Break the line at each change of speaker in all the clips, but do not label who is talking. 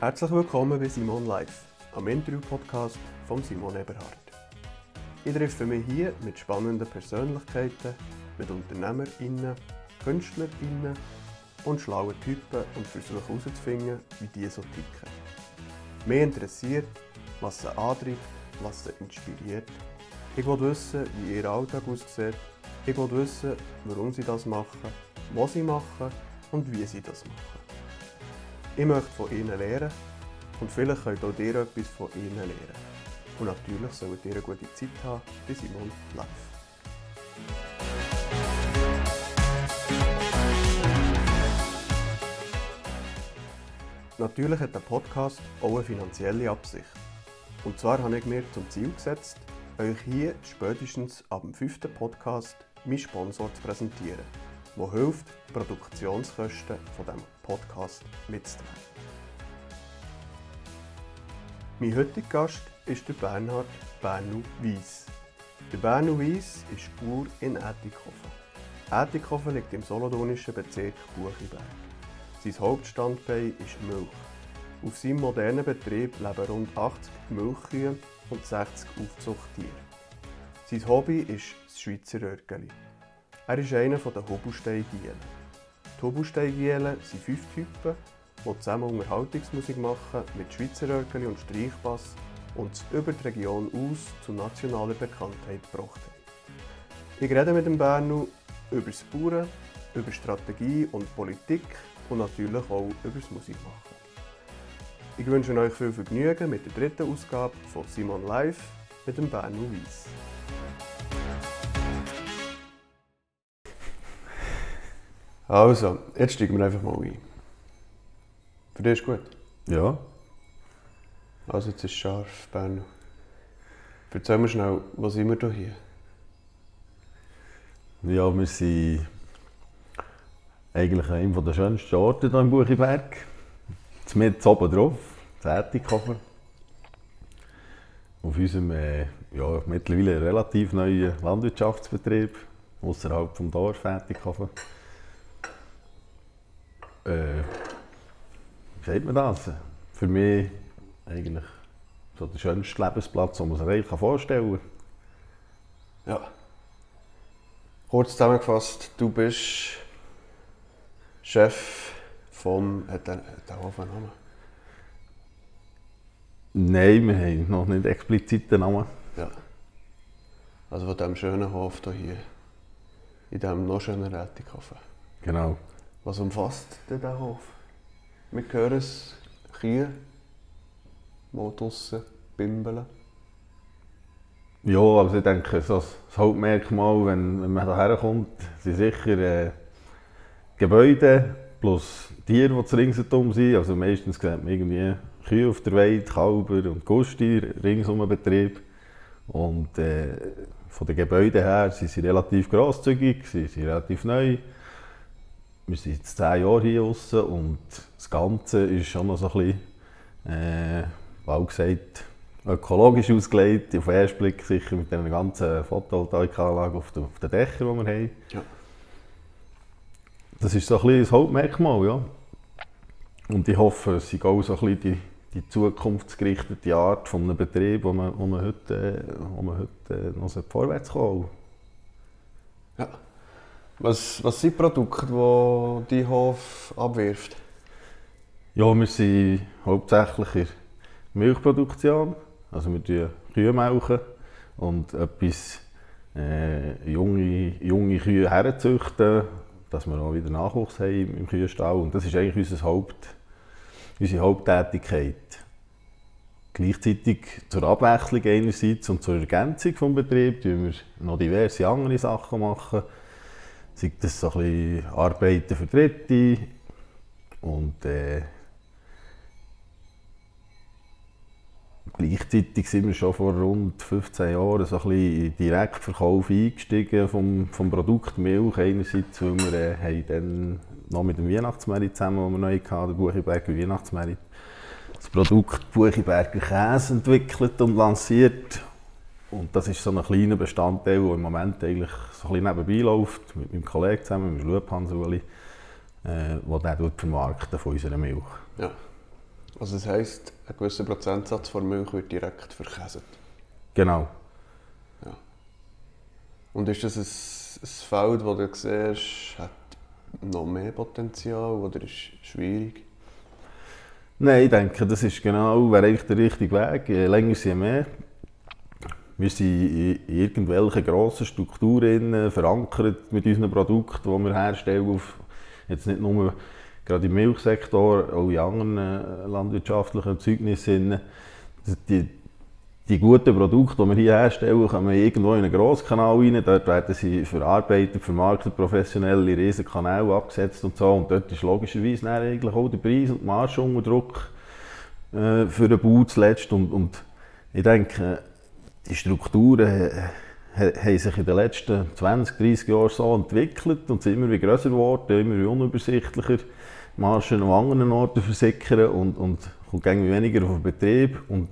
Herzlich willkommen bei Simon Live, am Interview-Podcast von Simon Eberhard. Ich treffe mich hier mit spannenden Persönlichkeiten, mit UnternehmerInnen, KünstlerInnen und schlauen Typen und versuche herauszufinden, wie die so ticken. Mich interessiert, was sie antreibt, was sie inspiriert. Ich will wissen, wie ihr Alltag aussieht. Ich will wissen, warum sie das machen, was sie machen und wie sie das machen. Ich möchte von ihnen lernen und vielleicht könnt auch ihr etwas von ihnen lernen. Und natürlich solltet ihr eine gute Zeit haben bei Simon Live. Natürlich hat der Podcast auch eine finanzielle Absicht. Und zwar habe ich mir zum Ziel gesetzt, euch hier spätestens ab dem fünften Podcast meinen Sponsor zu präsentieren, der hilft, die Produktionskosten von dem Podcast mitzutragen. Mein heutiger Gast ist der Bernhard Bernu Weiss. Der Bernu Weiss ist Bauer in Ätikhofen. Ätikhofen liegt im solothurnischen Bezirk Buchiberg. Sein Hauptstandbein ist Milch. Auf seinem modernen Betrieb leben rund 80 Milchkühe und 60 Aufzuchttiere. Sein Hobby ist das Schweizer Örgeli. Er ist einer der Hobelsteingielen. Die Hobelsteingielen sind fünf Typen, die zusammen Unterhaltungsmusik machen mit Schweizer Örgeli und Streichbass und es über die Region aus zu nationaler Bekanntheit gebracht haben. Ich rede mit dem Bernu über das Bauern, über Strategie und Politik und natürlich auch über das Musikmachen. Ich wünsche euch viel Vergnügen mit der dritten Ausgabe von Simon Live mit dem Bernu Weiss. Also, jetzt steigen wir einfach mal ein. Für dich ist gut?
Ja.
Also jetzt ist es scharf, Bernu. Erzähl mir schnell, was sind wir hier?
Ja, wir sind eigentlich einem der schönsten Orte hier im Buchiberg. Mit oben drauf, Zätikhofen. Auf unserem äh, ja, mittlerweile relativ neuen Landwirtschaftsbetrieb außerhalb des Dorf Zätikhofen. Äh, wie sagt man das? Für mich eigentlich so der schönste Lebensplatz, den man sich eigentlich vorstellen kann.
Ja. Kurz zusammengefasst, du bist Chef vom. Hat der, hat der Hof einen Namen?
Nein, wir haben noch nicht explizit den Namen.
Ja. Also von diesem schönen Hof hier. In diesem noch schönen Rätikhofen.
Genau.
Was umfasst denn der Hof? Wir hören es, Kühe, mal draussen bimbeln.
Ja, also ich denke, so das Hauptmerkmal, wenn, wenn man hierher kommt, sind sicher äh, Gebäude plus Tiere, die ringsherum sind. Also meistens sieht man irgendwie Kühe auf der Weide, Kalber und Gusti ringsum den Betrieb. Und äh, von den Gebäuden her sind sie relativ grosszügig, sie sind relativ neu. Wir sind jetzt zehn Jahre hier draussen und das Ganze ist schon noch so ein bisschen, äh, wie gesagt, ökologisch ausgelegt. Auf den ersten Blick sicher mit dieser ganzen Photovoltaikanlage auf, den- auf den Dächern, die wir haben.
Ja.
Das ist so ein bisschen das Hauptmerkmal, ja. Und ich hoffe, es ist auch so ein bisschen die, die zukunftsgerichtete Art von einem Betrieb, wo man, wo man heute, äh, wo man heute äh, noch vorwärts kommen
Ja. Was, was sind die Produkte, die dein Hof abwirft?
Ja, wir sind hauptsächlich in Milchproduktion. Also wir melken Kühe und etwas äh, junge, junge Kühe herzüchten, dass wir auch wieder Nachwuchs haben im- im Kühenstall. Und das ist eigentlich unser Haupt, unsere Haupttätigkeit. Gleichzeitig zur Abwechslung einerseits und zur Ergänzung des Betriebs machen wir noch diverse andere Sachen. Machen. Sei das so ein Arbeiten für Dritte und äh, Gleichzeitig sind wir schon vor rund 15 Jahren so ein bisschen den Direktverkauf eingestiegen vom, vom Produkt Milch. Einerseits, weil wir äh, haben dann noch mit dem Weihnachtsmerit zusammen, den wir neu hatten, der Buchiberger Weihnachtsmerit, das Produkt Buchiberger Käse entwickelt und lanciert. Und das ist so ein kleiner Bestandteil, der im Moment eigentlich so ein bisschen nebenbei läuft, mit meinem Kollegen zusammen, mit Hans Uli, äh, der den vermarkten von unserer Milch.
Ja. Also das heisst, ein gewisser Prozentsatz von Milch wird direkt verkäset.
Genau.
Und ist das ein, ein Feld, das du siehst, hat noch mehr Potenzial oder ist schwierig?
Nein, ich denke, das ist genau, wäre eigentlich der richtige Weg. Je länger, je mehr. Wir sind in irgendwelchen grossen Strukturen verankert mit unseren Produkten, die wir herstellen. Auf, jetzt nicht nur gerade im Milchsektor, auch in anderen äh, landwirtschaftlichen Erzeugnissen. Die, die guten Produkte, die wir hier herstellen, kommen irgendwo in einen Grosskanal rein. Dort werden sie verarbeitet, vermarktet, professionell in riesen Kanäle abgesetzt und so. Und dort ist logischerweise eigentlich auch der Preis und die Marge unter Druck äh, für den Bau zuletzt. Und, und ich denke, die Strukturen haben sich in den letzten 20, 30 Jahren so entwickelt und sind immer wie grösser geworden, immer wie unübersichtlicher. Margen an anderen Orten versickern und, und kommt weniger auf den Betrieb. Und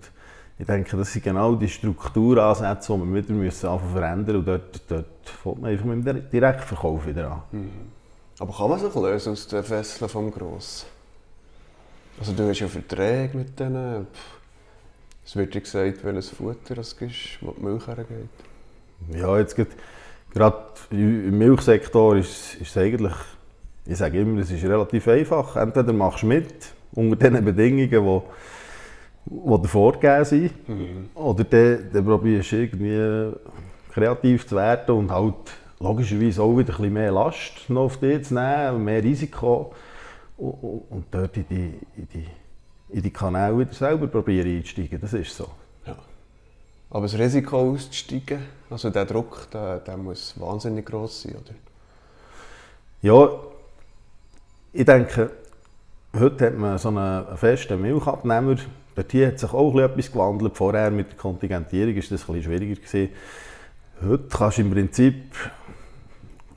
ich denke, das sind genau die Strukturansätze, die wir wieder müssen verändern müssen. Und dort, dort fängt man einfach mit dem Direktverkauf wieder an. Mhm.
Aber kann man sich lösen aus den Fesseln vom Gross? Also du hast ja Verträge mit denen. Es wird dir gesagt, welches Futter es ist, wo die Milch hergeht.
Ja, jetzt geht, gerade im Milchsektor ist, ist es eigentlich, ich sage immer, es ist relativ einfach. Entweder machst du mit, unter den Bedingungen, die die vorgegeben sind. Mhm. Oder dann, dann probierst du irgendwie kreativ zu werden und halt logischerweise auch wieder ein bisschen mehr Last noch auf dich zu nehmen, mehr Risiko. Und, und dort in die, in, die, in die Kanäle wieder selber probieren einzusteigen. Das ist so.
Ja. Aber das Risiko auszusteigen, also der Druck, der, der muss wahnsinnig groß sein, oder?
Ja, ich denke, heute hat man so einen festen Milchabnehmer, Dort hat sich auch etwas gewandelt. Vorher mit der Kontingentierung war das ein bisschen schwieriger. Gewesen. Heute kannst du im Prinzip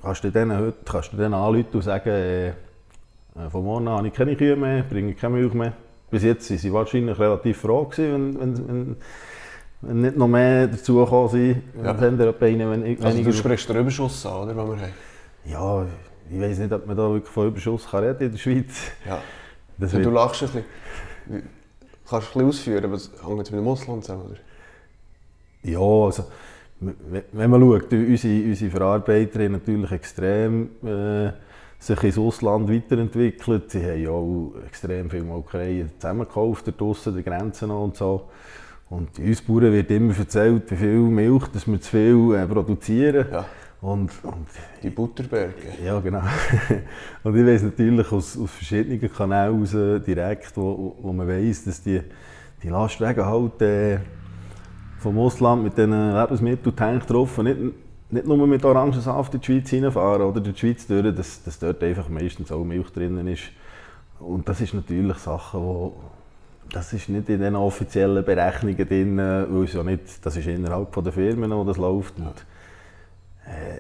kannst du denen, heute kannst du denen anrufen und sagen, äh, von morgen an habe ich keine Kühe mehr, bringe keine Milch mehr. Bis jetzt waren sie wahrscheinlich relativ froh, gewesen, wenn, wenn, wenn, wenn nicht noch mehr dazugekommen sind.
Ja. Dann wenn, wenn also du sprichst den Überschuss an, oder, den wir haben?
Ja, ich weiß nicht, ob man da wirklich von Überschuss kann reden in der Schweiz.
Ja. Das du lachst ein bisschen. Kannst du ein bisschen ausführen, was hängt mit dem Ausland zusammen? Oder?
Ja, also wenn man schaut, unsere, unsere Verarbeiter haben natürlich extrem äh, sich ins Ausland weiterentwickelt. Sie haben ja auch extrem viel Molkereien zusammengekauft, draussen, die Grenzen und so. Und uns Bauern wird immer erzählt, wie viel Milch dass wir zu viel äh, produzieren.
Ja.
Und, und,
die Butterberge.
Ja, genau. und ich weiß natürlich aus, aus verschiedenen Kanälen raus, direkt, wo, wo man weiß, dass die, die Lastwagen halt äh, vom Ausland mit diesen Lebensmitteltank drauf nicht, nicht nur mit Orangensaft in die Schweiz reinfahren oder in die Schweiz durch, dass, dass dort einfach meistens auch Milch drin ist. Und das ist natürlich Sachen, wo das ist nicht in den offiziellen Berechnungen drin, weil es ja nicht, das ist innerhalb der Firmen, wo das läuft. Und, äh,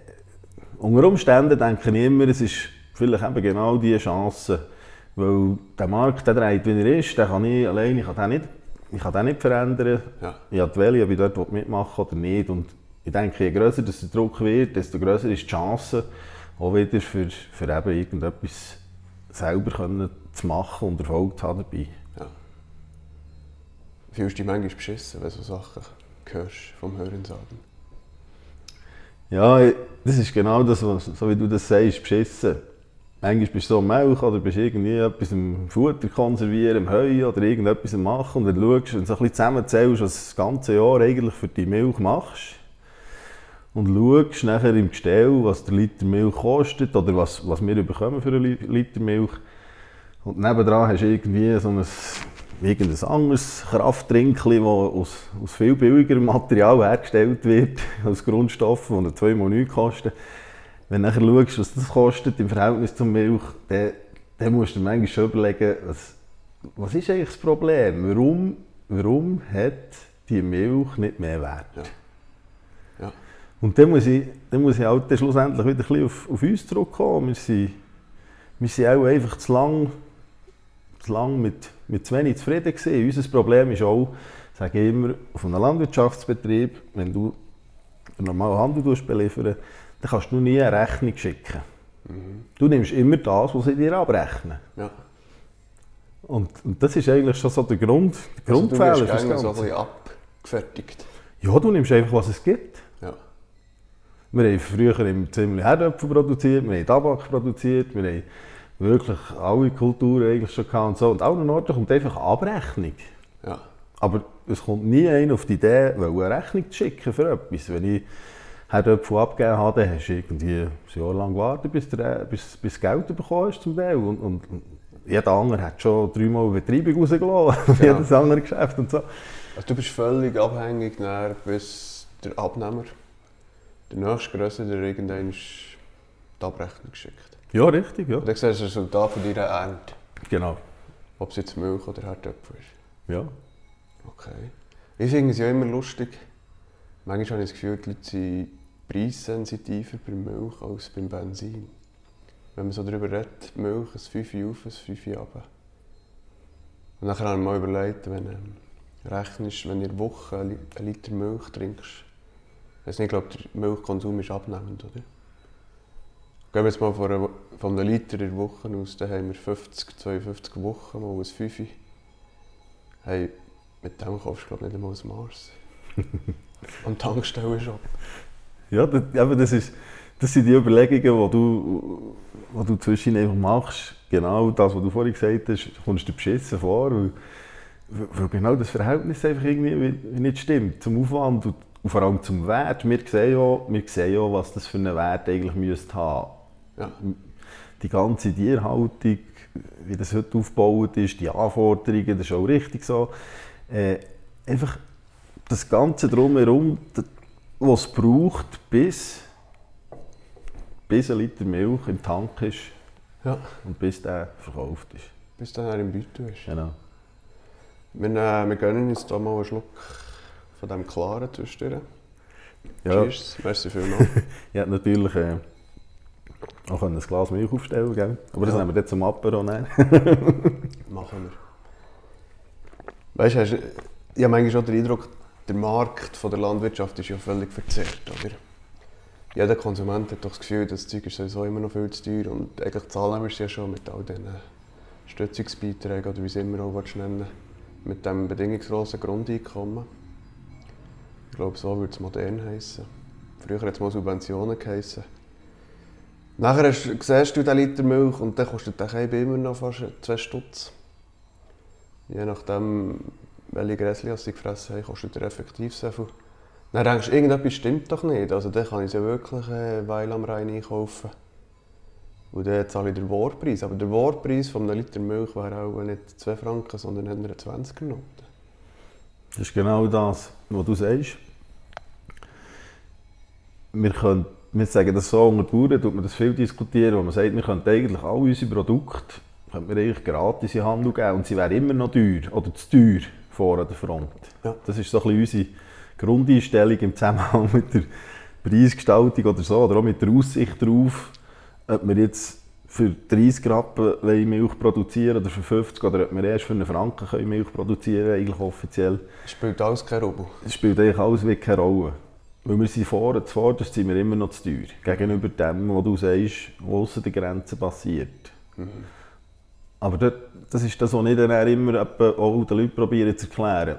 unter Umständen denke ich immer, es ist vielleicht eben genau diese Chance, weil der Markt, der dreht, wie er ist, den kann ich alleine, ich kann den nicht, ich kann den nicht verändern. Ja. Ich habe die Welle, ob ich dort mitmachen oder nicht. Und ich denke, je grösser der Druck wird, desto grösser ist die Chance, auch wieder für, für eben irgendetwas selber können zu machen und Erfolg zu haben dabei. Ja.
Fühlst du dich manchmal beschissen, wenn du so Sachen hörst vom Hörensagen?
Ja, das ist genau das, was, so wie du das sagst, beschissen. Manchmal bist du so Milch oder bist irgendwie etwas im Futter konservieren, im Heu oder irgendetwas machen und dann schaust und so ein bisschen zusammenzählst, was du das ganze Jahr eigentlich für die Milch machst und schaust nachher im Gestell, was der Liter Milch kostet oder was, was wir bekommen für einen Liter Milch. Und nebenan hast du irgendwie so ein irgendein anderes Krafttrinkli, das aus, aus viel billigerem Material hergestellt wird, als Grundstoff, zweimal nichts kosten. Wenn du nachher schaust, was das kostet im Verhältnis zur Milch, dann, dann musst du dir manchmal schon überlegen, was, was ist eigentlich das Problem? Warum, warum hat die Milch nicht mehr Wert? Ja. Und dann muss ich, dann muss ich halt dann schlussendlich wieder ein bisschen auf, auf uns zurückkommen. Wir sind, wir sind auch einfach zu lang, zu lang mit mit zu wenig zufrieden gewesen. Unser Problem ist auch, sage ich immer, auf einem Landwirtschaftsbetrieb, wenn du einen normalen Handel beliefern dann kannst du nie eine Rechnung schicken. Mhm. Du nimmst immer das, was sie dir abrechnen. Ja. Und, und das ist eigentlich schon so der Grund, der
Also du
Grundfehler
wirst
fürs
gerne so ein bisschen abgefertigt.
Ja, du nimmst einfach, was es gibt. Wir haben früher im ziemlich Herdöpfel produziert, wir haben Tabak produziert, wir haben wirklich alle Kulturen eigentlich schon gehabt und so. Und allen Orten kommt einfach Abrechnung.
ja.
Aber es kommt nie einer auf die Idee, eine Rechnung zu schicken für etwas. Wenn ich Herdöpfel abgegeben habe, dann hast du irgendwie ein Jahr lang gewartet, bis, der, bis, bis Geld bekommen hast zum Teil. Und, und, jeder andere hat schon dreimal Betreibung rausgelassen,
Ja.
jedes andere Geschäft und so.
Also du bist völlig abhängig, nachher, bis der Abnehmer, der nächste Größe, der irgendwann die Abrechnung schickt.
Ja, richtig, ja.
Und dann siehst du das Resultat von deiner Ernte.
Genau.
Ob es jetzt Milch oder Herdöpfel ist.
Ja.
Okay. Ich finde es ja immer lustig. Manchmal habe ich das Gefühl, die Leute sind preissensitiver bei Milch als beim Benzin. Wenn man so darüber redet, Milch, ein 5 auf, ein 5 runter. Und dann habe ich mir mal überlegt, wenn du ähm, rechnest, wenn du in der Woche einen Liter Milch trinkst, ich glaube, der Milchkonsum ist abnehmend, oder? Gehen wir jetzt mal von, einer, von einem Liter in der Woche aus, dann haben wir 50, 52 Wochen mal ein 5. Hey, mit dem kaufst du glaube ich nicht einmal ein Mars. Am Tankstellenshop.
Ja, das, eben, das, ist, das sind die Überlegungen, die du, die du zwischen einfach machst. Genau das, was du vorhin gesagt hast, kommst du beschissen vor. Weil, weil genau das Verhältnis einfach irgendwie wie- wie nicht stimmt zum Aufwand und, und vor allem zum Wert. Wir sehen, ja, wir sehen ja, was das für einen Wert eigentlich müsste haben.
Ja.
Die ganze Tierhaltung, wie das heute aufgebaut ist, die Anforderungen, das ist auch richtig so. Äh, einfach das Ganze drumherum, was es braucht, bis, bis ein Liter Milch im Tank ist
ja.
und bis der verkauft ist.
Bis dann er im Beutel ist.
Genau.
Wir, äh, wir gönnen uns da mal einen Schluck von diesem klaren zwischendurch.
Ja,
Cheers. Merci vielmals.
ich hätte natürlich äh, auch ein Glas Milch aufstellen gell? aber das
Ja.
nehmen wir jetzt zum Apero. Ne?
Machen wir. Weißt du, ich habe manchmal schon den Eindruck, der Markt von der Landwirtschaft ist ja völlig verzerrt. Oder? Jeder Konsument hat doch das Gefühl, das Zeug ist sowieso immer noch viel zu teuer und eigentlich zahlen wir es ja schon mit all diesen Stützungsbeiträgen oder wie sie immer auch willst nennen mit dem bedingungslosen Grundeinkommen. Glaube, so würde es modern heißen. Früher hat es mal Subventionen geheissen. Nachher hast, siehst du den Liter Milch und dann kostet der Keibe immer noch fast 2 Stutz. Je nachdem, welche Gräschen sie gefressen haben, kostet er effektiv so viel. Dann denkst du, irgendetwas stimmt doch nicht. Also dann kann ich sie wirklich äh, weil am Rhein einkaufen. Und dann zahle ich den Wortpreis. Aber der Wortpreis von einem Liter Milch wäre auch nicht 2 Franken, sondern eher eine 20er Note.
Das ist genau das, was du sagst. Wir, können, wir sagen das so, unter Bauern tut man das viel diskutieren, wo man sagt, wir könnten eigentlich alle unsere Produkte könnten wir eigentlich gratis in den Handel geben und sie wären immer noch teuer oder zu teuer vor an der Front.
Ja.
Das ist so ein bisschen unsere Grundeinstellung im Zusammenhang mit der Preisgestaltung oder so, oder auch mit der Aussicht darauf, ob wir jetzt für 30 Rappen Milch produzieren oder für 50 oder ob wir erst für einen Franken können Milch produzieren eigentlich offiziell.
Spielt alles keine Rolle.
Das spielt eigentlich alles wie keine Rolle. Weil wir sind vorne, zuvorderst sind wir immer noch zu teuer. Gegenüber dem, was du sagst, was aussen der Grenze passiert. Aber dort, das ist das, was ich dann immer auch den Leuten probiere zu erklären.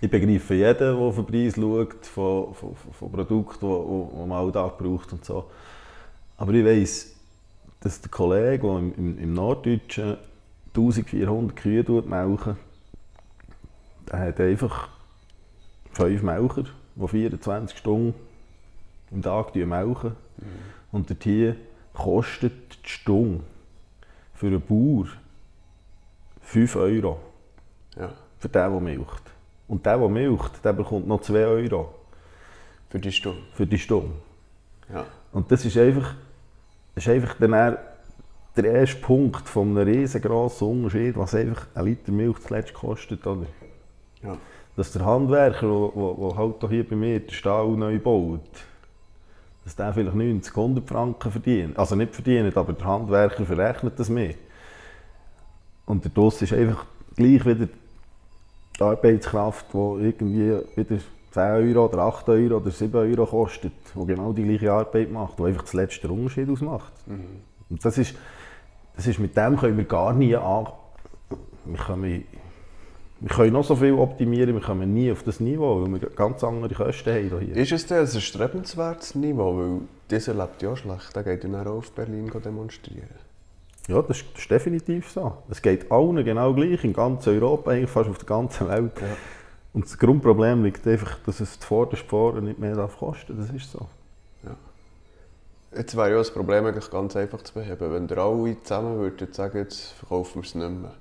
Ich begreife jeden, der auf den Preis schaut, von, von, von Produkten, die die man Alltag braucht und so. Aber ich weiss, dass der Kollege, der im, im, im Norddeutschen 1400 Kühe melken, der hat einfach fünf Melker, die 24 Stunden am Tag melken. Und dort hier kostet die Stunde für einen Bauer 5 Euro
Ja.
für den, der milcht. Und der, der milcht, der bekommt noch 2 Euro
Für die Stunde.
für die Stunde.
Ja.
Und das ist einfach, das ist einfach dann der erste Punkt von einem riesengroßen Unterschied, was einfach ein Liter Milch zuletzt kostet. Oder?
Ja.
Dass der Handwerker, der halt hier bei mir den Stall neu baut, dass der vielleicht 90, 100 Franken verdient. Also nicht verdient, aber der Handwerker verrechnet das mehr. Und der Doss ist einfach gleich wieder die Arbeitskraft, die irgendwie wieder 10 Euro oder 8 Euro oder 7 Euro kostet, die genau die gleiche Arbeit macht, die einfach das letzte Unterschied ausmacht. Und das ist, das ist, mit dem können wir gar nie an, wir können, wir können noch so viel optimieren, wir kommen nie auf das Niveau, weil wir ganz andere Kosten haben hier.
Ist es denn ein erstrebenswertes Niveau? Weil dieser lebt ja schlecht, der geht dann auch auf Berlin demonstrieren.
Ja, das ist, das ist definitiv so. Es geht allen genau gleich, in ganz Europa, eigentlich fast auf der ganzen Welt.
Ja.
Und das Grundproblem liegt einfach, dass es zuvorderst vorne nicht mehr darf kosten Das ist so.
Jetzt wäre ja das Problem eigentlich ganz einfach zu beheben. Wenn ihr alle zusammen würdet sagen, jetzt verkaufen wir es nicht mehr.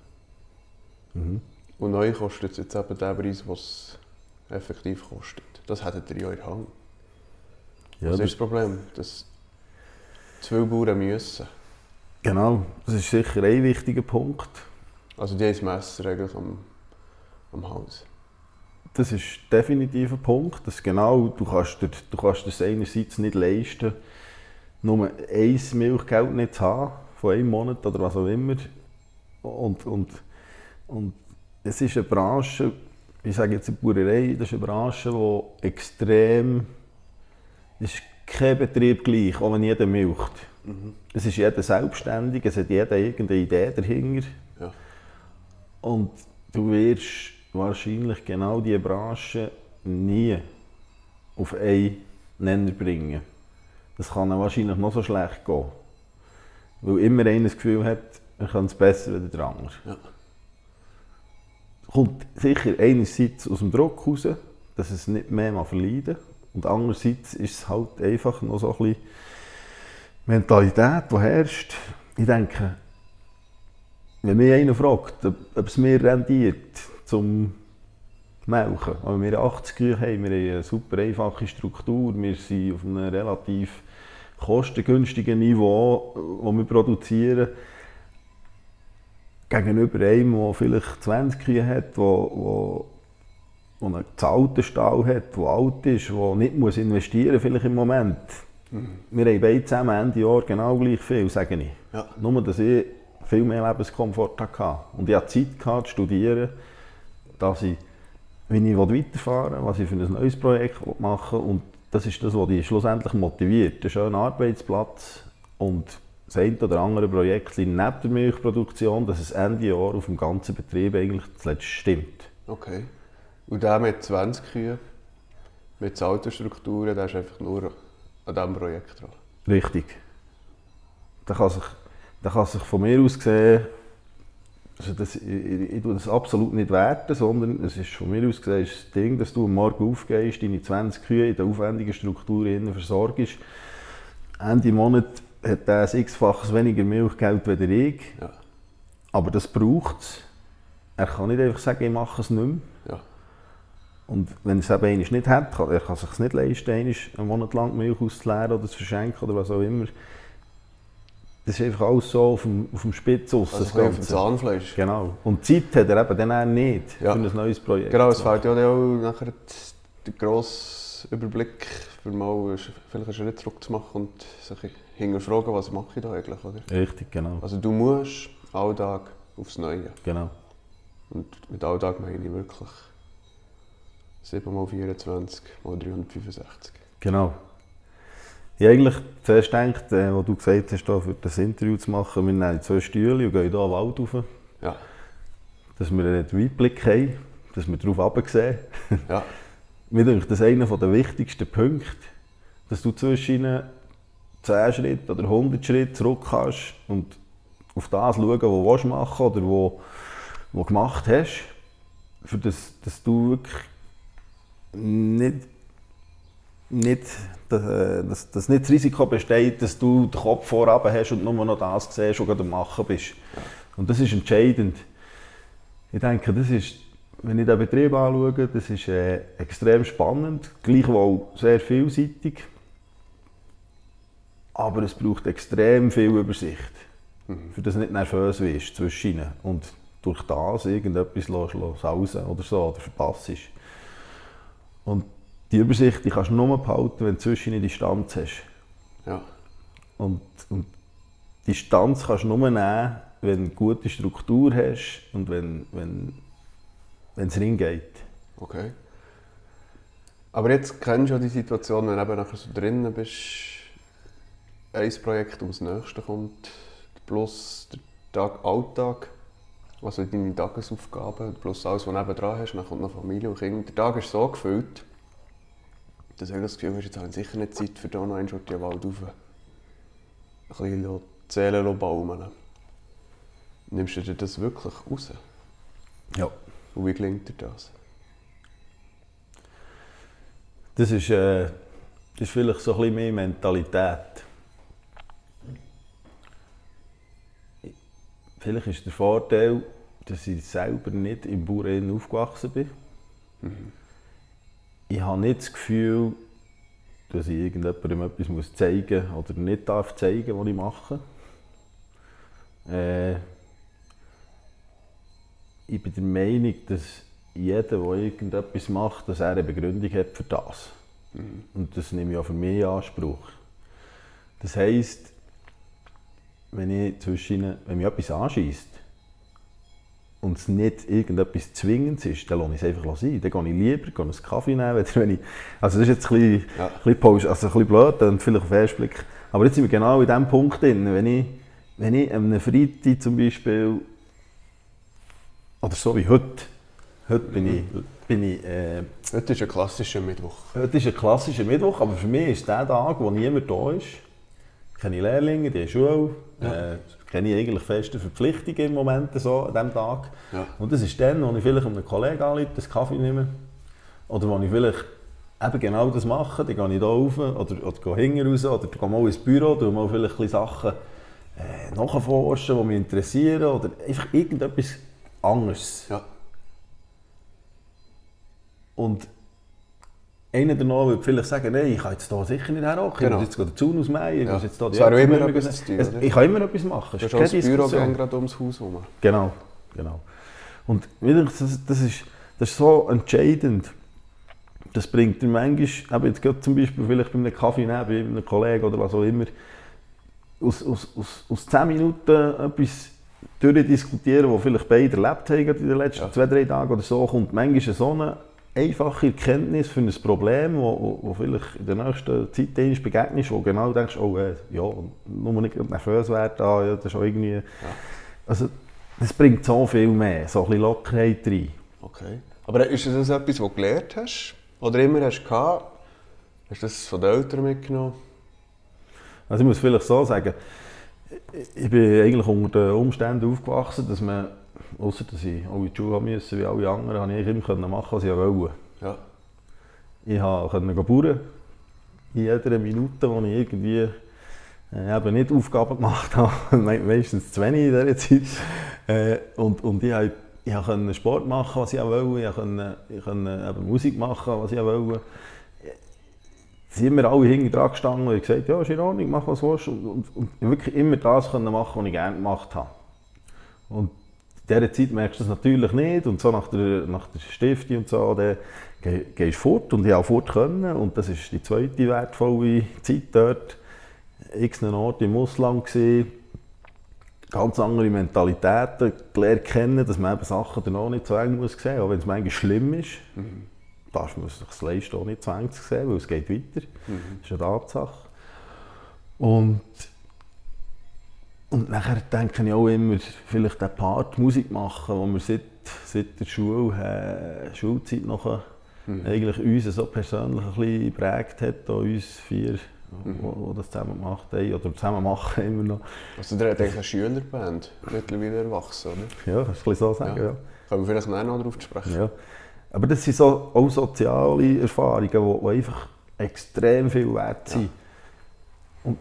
Mhm.
Und neu kostet es jetzt eben den Preis, was es effektiv kostet. Das hättet ihr ja in der Hand.
Ja,
das
das,
ist das Problem, dass zwei Bauern müssen.
genau, das ist sicher ein wichtiger Punkt.
Also die haben das Messer eigentlich am, am Hals.
Das ist definitiv ein Punkt. Dass genau, du kannst dir, du kannst es einerseits nicht leisten, nur ein Milchgeld nicht zu haben, von einem Monat oder was auch immer. Und, und, und es ist eine Branche, ich sage jetzt die Bauerei, das ist eine Branche, die extrem, es ist kein Betrieb gleich, auch wenn jeder milcht. Es ist jeder selbstständig, es hat jeder irgendeine Idee dahinter.
Ja.
Und du wirst wahrscheinlich genau diese Branche nie auf einen Nenner bringen. Das kann ihm wahrscheinlich noch so schlecht gehen. Weil immer einer das Gefühl hat, er kann es besser als der andere.
Ja.
Kommt sicher einerseits aus dem Druck raus, dass es nicht mehr mal verleiden Und andererseits ist es halt einfach noch so ein bisschen Mentalität, die herrscht. Ich denke, wenn mich einer fragt, ob, es mir rendiert, zum Melken, wenn wir 80 Kühe haben, wir haben eine super einfache Struktur, wir sind auf einem relativ kostengünstigen Niveau, wo wir produzieren, gegenüber einem, der vielleicht 20 Kühe hat, wo, wo, wo einen zahlten Stall hat, der alt ist, der nicht muss investieren muss, vielleicht im Moment. Wir haben beide zusammen Ende Jahr genau gleich viel, sage ich.
Ja.
Nur, dass ich viel mehr Lebenskomfort hatte. Und ich hatte Zeit gehabt, zu studieren, dass ich, wie ich weiterfahren will, was ich für ein neues Projekt machen will. Und das ist das, was dich schlussendlich motiviert. Ein schöner Arbeitsplatz und das eine oder andere Projekt neben der Milchproduktion, dass es Ende Jahr auf dem ganzen Betrieb eigentlich zuletzt stimmt.
Okay. Und der mit 20 Kühen, mit alten Strukturen, der ist einfach nur an diesem Projekt dran.
Richtig. Da kann sich, da kann sich von mir aus gesehen, also das, ich, ich, tue das absolut nicht werten, sondern es ist von mir aus gesehen das Ding, dass du am Morgen aufgehst, deine 20 Kühe in der aufwendigen Struktur versorgst. Ende Monat hat er ein x-faches weniger Milchgeld als ich,
Ja.
aber das braucht es. Er kann nicht einfach sagen, ich mache es nicht mehr.
Ja.
Und wenn er es eben nicht hat, kann, er kann sich nicht leisten, einmal einen Monat lang Milch auszuleeren oder zu verschenken oder was auch immer. Das ist einfach alles so auf dem, auf dem Spitz aus,
Also
das
bisschen auf dem
Ganze. Zahnfleisch. Genau. Und Zeit hat er eben dann auch nicht
Ja.
für ein neues Projekt.
Genau, es fehlt ja auch nachher der grosse Überblick, für mal vielleicht einen Schritt zurück zu machen und sich hinterfragen, was mache ich da eigentlich, oder?
Richtig, genau.
Also du musst Alltag aufs Neue.
genau.
Und mit Alltag meine ich wirklich 7 mal 24 mal 365.
Genau. Ich habe eigentlich zuerst gedacht, äh, wo du gesagt hast, da für das Interview zu machen, wir nehmen zwei Stühle und gehen hier in den Wald rauf,
Ja,
dass wir einen Weitblick haben, dass wir darauf runtersehen.
ja,
Mir denke, das ist einer der wichtigsten Punkte, dass du zwischen 10 Schritte oder 100 Schritte zurück kannst und auf das schauen, was du willst machen oder wo, wo du gemacht hast, für das, dass du wirklich nicht, nicht dass, dass, dass nicht das Risiko besteht, dass du den Kopf vorab hast und nur noch das siehst gerade am Machen bist. Und das ist entscheidend. Ich denke, das ist, wenn ich den Betrieb anschaue, das ist äh, extrem spannend, gleichwohl sehr vielseitig. Aber es braucht extrem viel Übersicht, für das nicht nervös wirst zwischen ihnen und durch das irgendetwas los, los sausen oder so oder verpasst. Und die Übersicht die kannst du nur behalten, wenn du zwischen ihnen Distanz hast.
ja.
Und, und Distanz kannst du nur nehmen, wenn du eine gute Struktur hast und wenn, wenn, wenn es reingeht.
Okay. Aber jetzt kennst du ja die Situation, wenn du eben nachher so drinnen bist, ein Projekt ums nächste kommt, plus der Tag Alltag. Also deine Tagesaufgaben plus alles, was du nebenan hast, dann kommt noch Familie und Kinder. Der Tag ist so gefüllt, dass du das Gefühl hast, jetzt habe ich sicher nicht Zeit für da noch einen Schritt in den Wald rauf. Ein bisschen Seelen baumeln. Nimmst du dir das wirklich raus?
Ja.
Und wie gelingt dir das?
Das ist, äh, das ist vielleicht so ein bisschen mehr Mentalität. Vielleicht ist der Vorteil, dass ich selber nicht im Bauern aufgewachsen bin. Mhm. Ich habe nicht das Gefühl, dass ich irgendjemandem etwas zeigen muss oder nicht darf zeigen, was ich mache. Äh, ich bin der Meinung, dass jeder, der irgendetwas macht, dass er eine Begründung hat für das. Mhm. Und das nehme ich auch für mich in Anspruch. Das heisst, wenn, ich zwischen, wenn mich etwas anschießt und es nicht irgendetwas Zwingendes ist, dann lasse ich es einfach sein. Dann gehe ich lieber gehe einen Kaffee nehmen. Wenn ich, also das ist jetzt ein bisschen, ja. ein bisschen, also ein bisschen blöd und vielleicht auf den ersten Blick. Aber jetzt sind wir genau in diesem Punkt drin. Wenn ich, wenn ich am Freitag zum Beispiel, oder so wie heute, heute bin ich, bin ich äh,
Heute ist ein klassischer Mittwoch.
Heute ist ein klassischer Mittwoch, aber für mich ist der Tag, wo niemand da ist, keine Lehrlinge, die Schule, ja. äh, keine eigentlich feste Verpflichtungen im Moment so an diesem Tag. Ja. Und das ist dann, wo ich vielleicht einem Kollegen anrufe, einen Kaffee nehme. Oder wo ich vielleicht eben genau das mache, dann gehe ich hier rauf oder, oder gehe hinten raus oder gehe mal ins Büro, tue mal vielleicht ein Sachen äh, nachforschen, die mich interessieren oder einfach irgendetwas anderes. Ja. Und einer danach würde vielleicht sagen, nein, ich kann jetzt hier sicher nicht herhocken, genau. ich muss jetzt den Zaun ausmähen, ich ja. muss jetzt hier die
immer etwas tun,
Ich kann immer etwas machen.
Du hast das Büro gerade ums Haus herum.
Genau, genau. Und das, das, ist, das ist so entscheidend. Das bringt dir manchmal, eben jetzt gerade zum Beispiel vielleicht bei einem Kaffee nehmen, bei einem Kollegen oder was auch immer, aus, aus, aus, aus 10 Minuten etwas durchdiskutieren, das vielleicht beide erlebt haben in den letzten ja. zwei, drei Tagen oder so, kommt manchmal so eine einfache Erkenntnis für ein Problem, wo, wo, vielleicht in der nächsten Zeit begegnest, wo genau denkst, oh äh, ja, nur nicht nervös werden, ah, ja, das ist auch irgendwie... Ja. Also, das bringt so viel mehr, so ein bisschen Lockerheit rein.
Okay. Aber ist das etwas, was du gelernt hast? Oder immer hast du gehabt? Hast du das von den Eltern mitgenommen?
Also ich muss vielleicht so sagen, ich bin eigentlich unter den Umständen aufgewachsen, dass man Außer dass ich in die Schule musste, wie alle anderen, konnte ich immer machen, was ich wollte. Ja. Ich konnte bauen. In jeder Minute, wo ich irgendwie äh, eben nicht Aufgaben gemacht habe, meistens zu wenig in dieser Zeit. Äh, und, und ich, ich konnte Sport machen, was ich wollte. Ich konnte, ich konnte eben Musik machen, was ich wollte. Es sind immer alle hinten dran gestanden und ich gesagt, ja, ist in Ordnung, mach was du willst. Und, und, und wirklich immer das machen, was ich gerne gemacht habe. Und in dieser Zeit merkst du das natürlich nicht und so nach der, nach der Stiftung und so, dann gehst du fort und ich auch fort können und das ist die zweite wertvolle Zeit dort. X Ort im Ausland gesehen, ganz andere Mentalitäten gelernt kennen, dass man eben Sachen dann auch nicht zu eng muss sehen, auch wenn es manchmal schlimm ist. Mhm. Darf man sich das leisten, auch nicht zu eng sehen, weil es geht weiter. Mhm. Das ist eine Tatsache. Und und nachher denke ich auch immer, vielleicht den Part Musik machen, wo wir seit, seit der Schule, äh, Schulzeit noch mhm. eigentlich uns so persönlich ein bisschen geprägt hat, uns vier, mhm. das zusammen gemacht haben, oder zusammen machen immer noch.
Also der hat eigentlich eine Schülerband, mittlerweile erwachsen, oder?
Ja, kannst du so sagen, ja. ja.
Können wir vielleicht noch darauf sprechen?
Ja. Aber das sind so, auch soziale Erfahrungen, die, die einfach extrem viel wert sind. Ja. Und,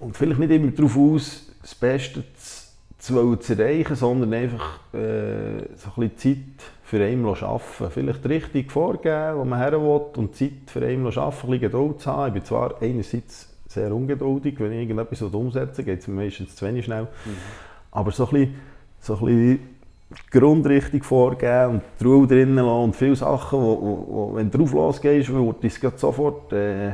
und vielleicht nicht immer darauf aus, das Beste zu, zu erreichen, sondern einfach äh, so ein bisschen Zeit für einen arbeiten. Vielleicht richtig vorgeben, wo man her will und Zeit für einen arbeiten, ein bisschen Geduld zu haben. Ich bin zwar einerseits sehr ungeduldig, wenn ich irgendetwas umsetzen will, geht es mir meistens zu wenig schnell. Mhm. Aber so ein bisschen, so ein bisschen Grundrichtung vorgeben und die Ruhe drinnen lassen und viele Sachen, wo, wo, wo wenn du drauf losgehst, wird es sofort äh,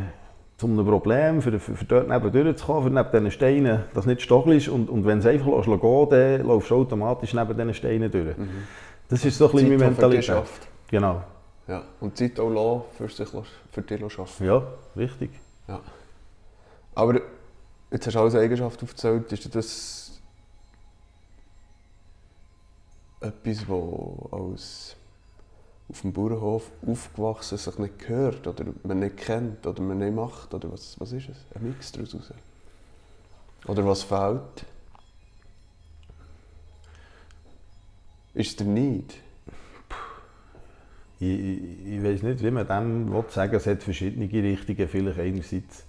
zu einem Problem, für, für, für dort neben durchzukommen, für neben diesen Steinen, das nicht stochelst und, und wenn es einfach lässt, gehen dann laufst du automatisch neben diesen Steinen durch. Mhm. Das ist so ein bisschen meine Mentalität. Genau.
Ja. Und Zeit auch lassen, für, sich, für dich arbeiten.
Ja, wichtig.
Ja. Aber jetzt hast du alles Eigenschaft aufgezählt, ist das etwas, das als auf dem Bauernhof aufgewachsen sich nicht gehört oder man nicht kennt oder man nicht macht? Oder was, was ist es? Ein Mix daraus? Oder was fehlt? Ist es der Neid?
Ich, ich, ich weiß nicht, wie man dem sagen will. Es hat verschiedene Richtungen. Vielleicht einerseits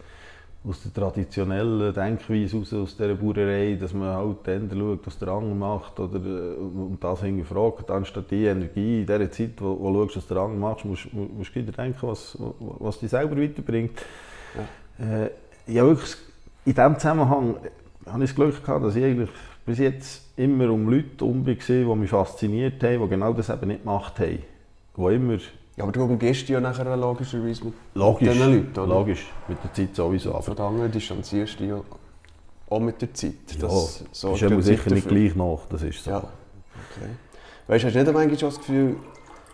aus der traditionellen Denkweise aus, aus dieser Bauerei, dass man halt dann schaut, was der andere macht oder, äh, und das hinterfragt, anstatt die Energie in der Zeit, wo, wo du schaust, was der andere macht, musst du dir denken, was, was dich selber weiterbringt. Ja. Äh, ja, wirklich, in diesem Zusammenhang habe ich das Glück gehabt, dass ich eigentlich bis jetzt immer um Leute herum war, die mich fasziniert haben, die genau das eben nicht gemacht haben. Die immer
ja, aber du umgehst dich ja nachher logischerweise mit
Logisch, diesen Leuten, oder? Logisch, mit der Zeit sowieso.
Aber von der anderen distanzierst du dich ja auch mit der Zeit.
Das ja, so ist sicher nicht gleich nach, das ist so. Ja,
okay. Weißt du, hast du nicht manchmal das Gefühl,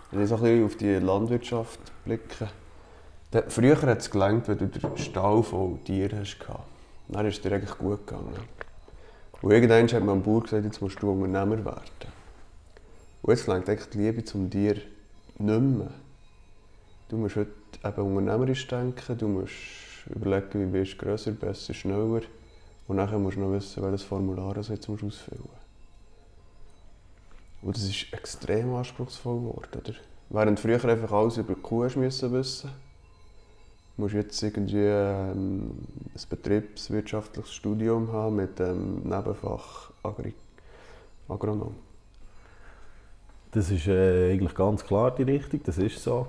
wenn ich so ein bisschen auf die Landwirtschaft blicke, früher hat es gelangt, wenn du den Stall voll Tiere hast. Dann ist es dir eigentlich gut gegangen. Und irgendwann hat man am Bauer gesagt, jetzt musst du Unternehmer werden. Und jetzt lenkt eigentlich die Liebe zum Tier nicht mehr. Du musst heute eben unternehmerisch denken, du musst überlegen, wie bist du grösser, besser, schneller. Und dann musst du noch wissen, welches Formular du jetzt ausfüllen musst. Und das ist extrem anspruchsvoll geworden. Oder? Während früher einfach alles über die Kuh müssen wissen musst du jetzt irgendwie ähm, ein betriebswirtschaftliches Studium haben mit dem Nebenfach Agri Agronom.
Das ist äh, eigentlich ganz klar die Richtung, das ist so.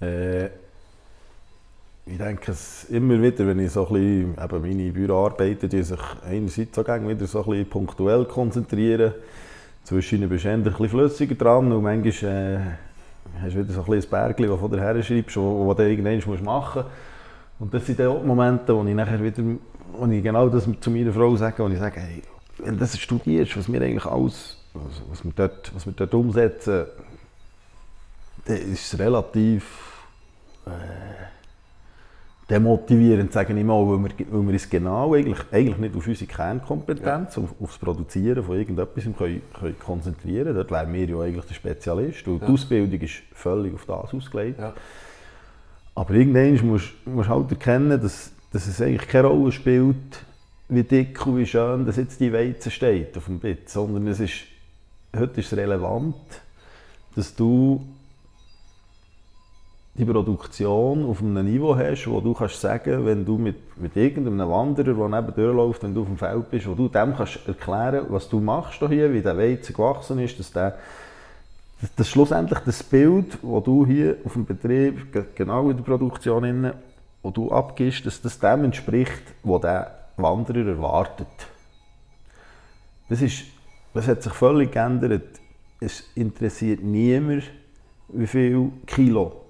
Äh, ich denke es immer wieder, wenn ich so ein bisschen, eben meine Büroarbeiten, die sich einerseits auch wieder so ein bisschen punktuell konzentrieren. Zwischen bist du ein bisschen flüssiger dran und manchmal äh, hast du wieder so ein bisschen Bergchen, das du dir her schreibst, wo, wo du irgendwann machen musst. Und das sind dann auch die Momente, wo ich nachher wieder, wo ich genau das zu meiner Frau sage, wo ich sage, hey, wenn du das studierst, was wir eigentlich alles, was, was wir dort, was wir dort umsetzen, dann ist es relativ demotivierend, sage ich mal, weil wir, weil wir uns genau eigentlich, eigentlich nicht auf unsere Kernkompetenz, ja. auf, auf das Produzieren von irgendetwas können, können konzentrieren Dort wären wir ja eigentlich der Spezialist. Und ja. die Ausbildung ist völlig auf das ausgelegt. Ja. Aber irgendwann musst du halt erkennen, dass, dass es eigentlich keine Rolle spielt, wie dick und wie schön dass jetzt die Weizen steht auf dem Bit, sondern es ist, heute ist es relevant, dass du die Produktion auf einem Niveau hast, wo du kannst sagen, wenn du mit, mit irgendeinem Wanderer, der neben dir läuft, wenn du auf dem Feld bist, wo du dem kannst erklären, was du machst hier, wie der Weizen gewachsen ist, dass der dass, dass schlussendlich das Bild, das du hier auf dem Betrieb, genau in der Produktion, innen, wo du abgibst, dass das dem entspricht, was der Wanderer erwartet. Das, ist, das hat sich völlig geändert. Es interessiert niemand, wie viel Kilo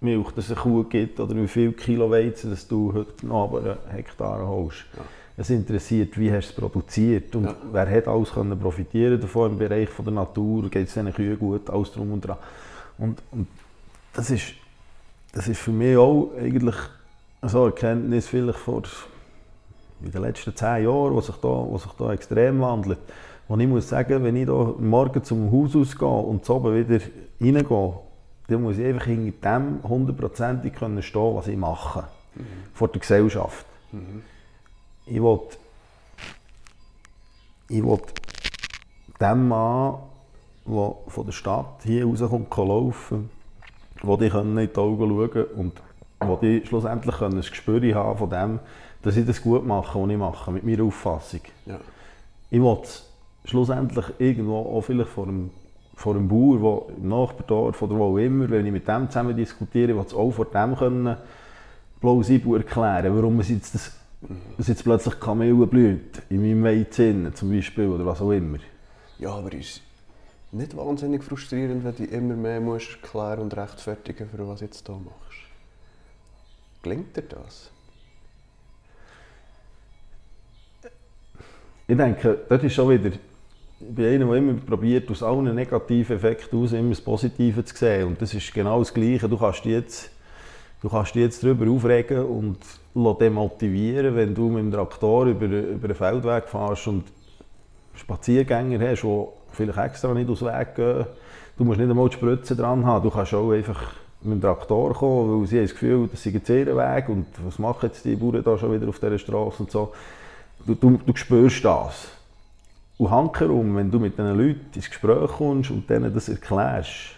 Milch das eine Kuh gibt oder wie viel Kilo Weizen das du heute noch aber Hektar holst. Ja. Es interessiert, wie hast du es produziert und ja. wer hat alles können profitieren davon im Bereich von der Natur, geht es den Kühen gut, alles drum und dran. Und, und das, ist, das ist für mich auch eigentlich so eine Erkenntnis vielleicht vor in den letzten zehn Jahren, was sich da, was sich da extrem wandelt. Und ich muss sagen, wenn ich da morgen zum Haus ausgehe und oben wieder reingehe, dann muss ich einfach hinter dem hundertprozentig stehen was ich mache. Mhm. Vor der Gesellschaft. Mhm. Ich will, ich will dem Mann, der von der Stadt hier rauskommt, laufen wo die in die Augen schauen und wo die schlussendlich ein Gespür haben von dem, dass ich das gut mache, was ich mache, mit meiner Auffassung. Ja. Ich will schlussendlich irgendwo auch vielleicht vor einem vor einem Bauer, der im Nachbardorf oder wo auch immer, wenn ich mit dem zusammen diskutiere, es auch vor dem können plausibel erklären, warum es jetzt, das, dass jetzt plötzlich Kamille blüht, in meinem Weizen zum Beispiel, oder was auch immer.
Ja, aber ist nicht wahnsinnig frustrierend, wenn du immer mehr musst erklären und rechtfertigen, für was du jetzt hier machst. Gelingt dir das?
Ich denke, das ist schon wieder bin einer, der immer probiert, aus allen negativen Effekten aus immer das Positive zu sehen. Und das ist genau das Gleiche. Du kannst dich jetzt, du kannst dich jetzt darüber aufregen und demotivieren, wenn du mit dem Traktor über, über einen Feldweg fährst und Spaziergänger hast, die vielleicht extra nicht aus dem Weg gehen. Du musst nicht einmal die Spritze dran haben, du kannst auch einfach mit dem Traktor kommen, weil sie haben das Gefühl, das sei jetzt ihr Weg und was machen jetzt die Bauern da schon wieder auf dieser Straße und so. Du, du, du spürst das. Und hankerum, wenn du mit diesen Leuten ins Gespräch kommst und denen das erklärst,